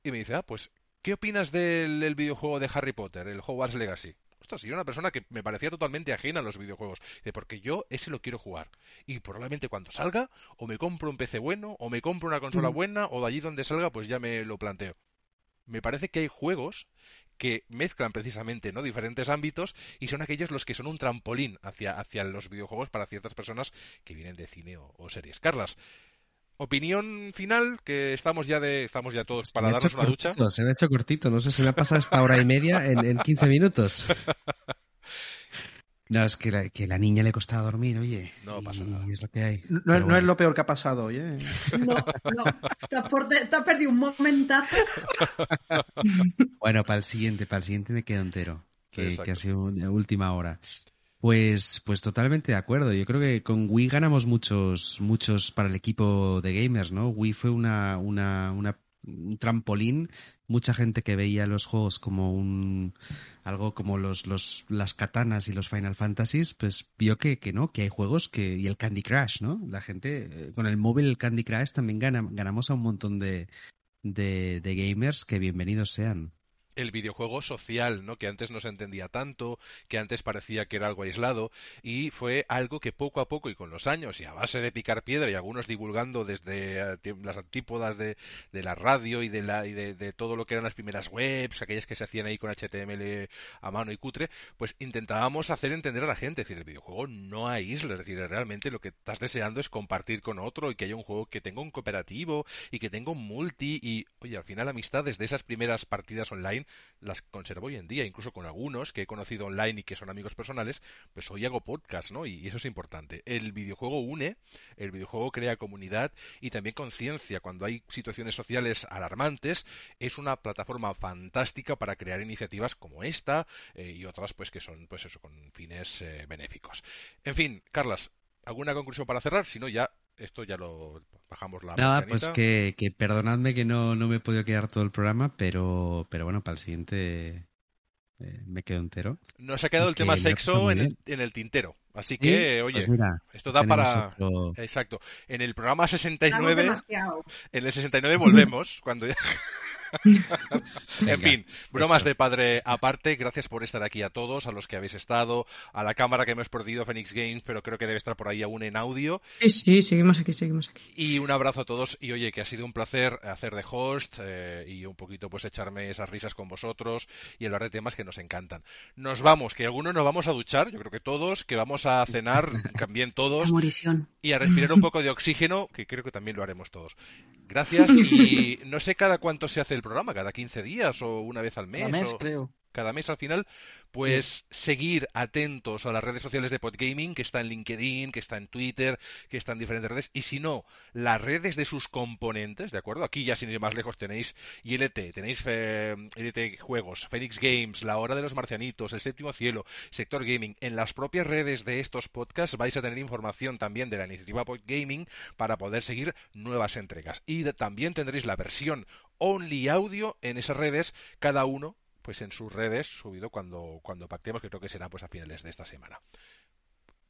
Y me dice, ah, pues, ¿qué opinas del videojuego de Harry Potter, el Hogwarts Legacy? Ostras, yo era una persona que me parecía totalmente ajena a los videojuegos. Porque yo ese lo quiero jugar. Y probablemente cuando salga, o me compro un PC bueno, o me compro una consola mm. buena, o de allí donde salga, pues ya me lo planteo. Me parece que hay juegos que mezclan precisamente ¿no? diferentes ámbitos y son aquellos los que son un trampolín hacia, hacia los videojuegos para ciertas personas que vienen de cine o, series. Carlas, opinión final, que estamos ya de, estamos ya todos para darnos una ducha. Se me ha hecho cortito, no sé, si me ha pasado esta hora y media en, en 15 minutos. No, es que la, que la niña le costaba dormir, oye. No pasa nada. Es lo que hay. No, es lo peor que ha pasado, oye. No, no. Te has, perdido un momentazo. bueno, para el siguiente, para el siguiente me quedo entero. Que, que ha sido una última hora. Pues, pues totalmente de acuerdo. Yo creo que con Wii ganamos muchos, muchos para el equipo de gamers, ¿no? Wii fue una, una, una un trampolín. Mucha gente que veía los juegos como un algo como los, los las katanas y los Final Fantasies, pues vio que, que no, que hay juegos que y el Candy Crush, ¿no? La gente eh, con el móvil el Candy Crush también gana, ganamos a un montón de, de, de gamers que bienvenidos sean el videojuego social, ¿no? Que antes no se entendía tanto, que antes parecía que era algo aislado y fue algo que poco a poco y con los años y a base de picar piedra y algunos divulgando desde eh, las antípodas de, la radio y de la y de, todo lo que eran las primeras webs, aquellas que se hacían ahí con HTML a mano y cutre, pues intentábamos hacer entender a la gente, es decir, el videojuego no aísla, es decir, realmente lo que estás deseando es compartir con otro y que haya un juego que tenga un cooperativo y que tenga un multi y oye, al final amistades de esas primeras partidas online las conservo hoy en día, incluso con algunos que he conocido online y que son amigos personales, pues hoy hago podcast, ¿no? Y, eso es importante. El videojuego une, el videojuego crea comunidad y también conciencia. Cuando hay situaciones sociales alarmantes, es una plataforma fantástica para crear iniciativas como esta eh, y otras, pues que son, pues eso, con fines eh, benéficos. En fin, Carlas, ¿alguna conclusión para cerrar? Si no, ya esto ya lo bajamos la Nada, pues que, que, perdonadme que no, no me he podido quedar todo el programa, pero, pero bueno, para el siguiente eh, me quedo entero. Nos ha quedado el tema sexo en el, en el, tintero. Así que, oye, pues esto da para... Exacto. En el programa 69... En el 69 volvemos, cuando ya... en fin, bromas de padre aparte, gracias por estar aquí a todos, a los que habéis estado, a la cámara que hemos perdido, Phoenix Games, pero creo que debe estar por ahí aún en audio. Sí, sí, seguimos aquí, seguimos aquí. Y un abrazo a todos y oye, que ha sido un placer hacer de host eh, y un poquito pues echarme esas risas con vosotros y hablar de temas que nos encantan. Nos vamos, que algunos nos vamos a duchar, yo creo que todos, que vamos a cenar también todos y a respirar un poco de oxígeno, que creo que también lo haremos todos. Gracias y no sé cada cuánto se hace el programa, cada 15 días o una vez al mes. Creo. Cada mes al final, pues seguir atentos a las redes sociales de Podgaming, que está en LinkedIn, que está en Twitter, que está en diferentes redes, y si no, las redes de sus componentes, ¿de acuerdo? Aquí ya sin ir más lejos tenéis ILT, tenéis eh, ILT Juegos, Phoenix Games, La Hora de los Marcianitos, El Séptimo Cielo, Sector Gaming. En las propias redes de estos podcasts vais a tener información también de la iniciativa Podgaming para poder seguir nuevas entregas. Y también tendréis la versión only audio en esas redes, cada uno pues en sus redes, subido cuando, cuando pactemos, que creo que será pues a finales de esta semana.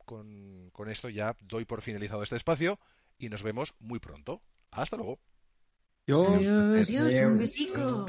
Con, con esto ya doy por finalizado este espacio y nos vemos muy pronto. Hasta luego. Adiós. Adiós. Un besico.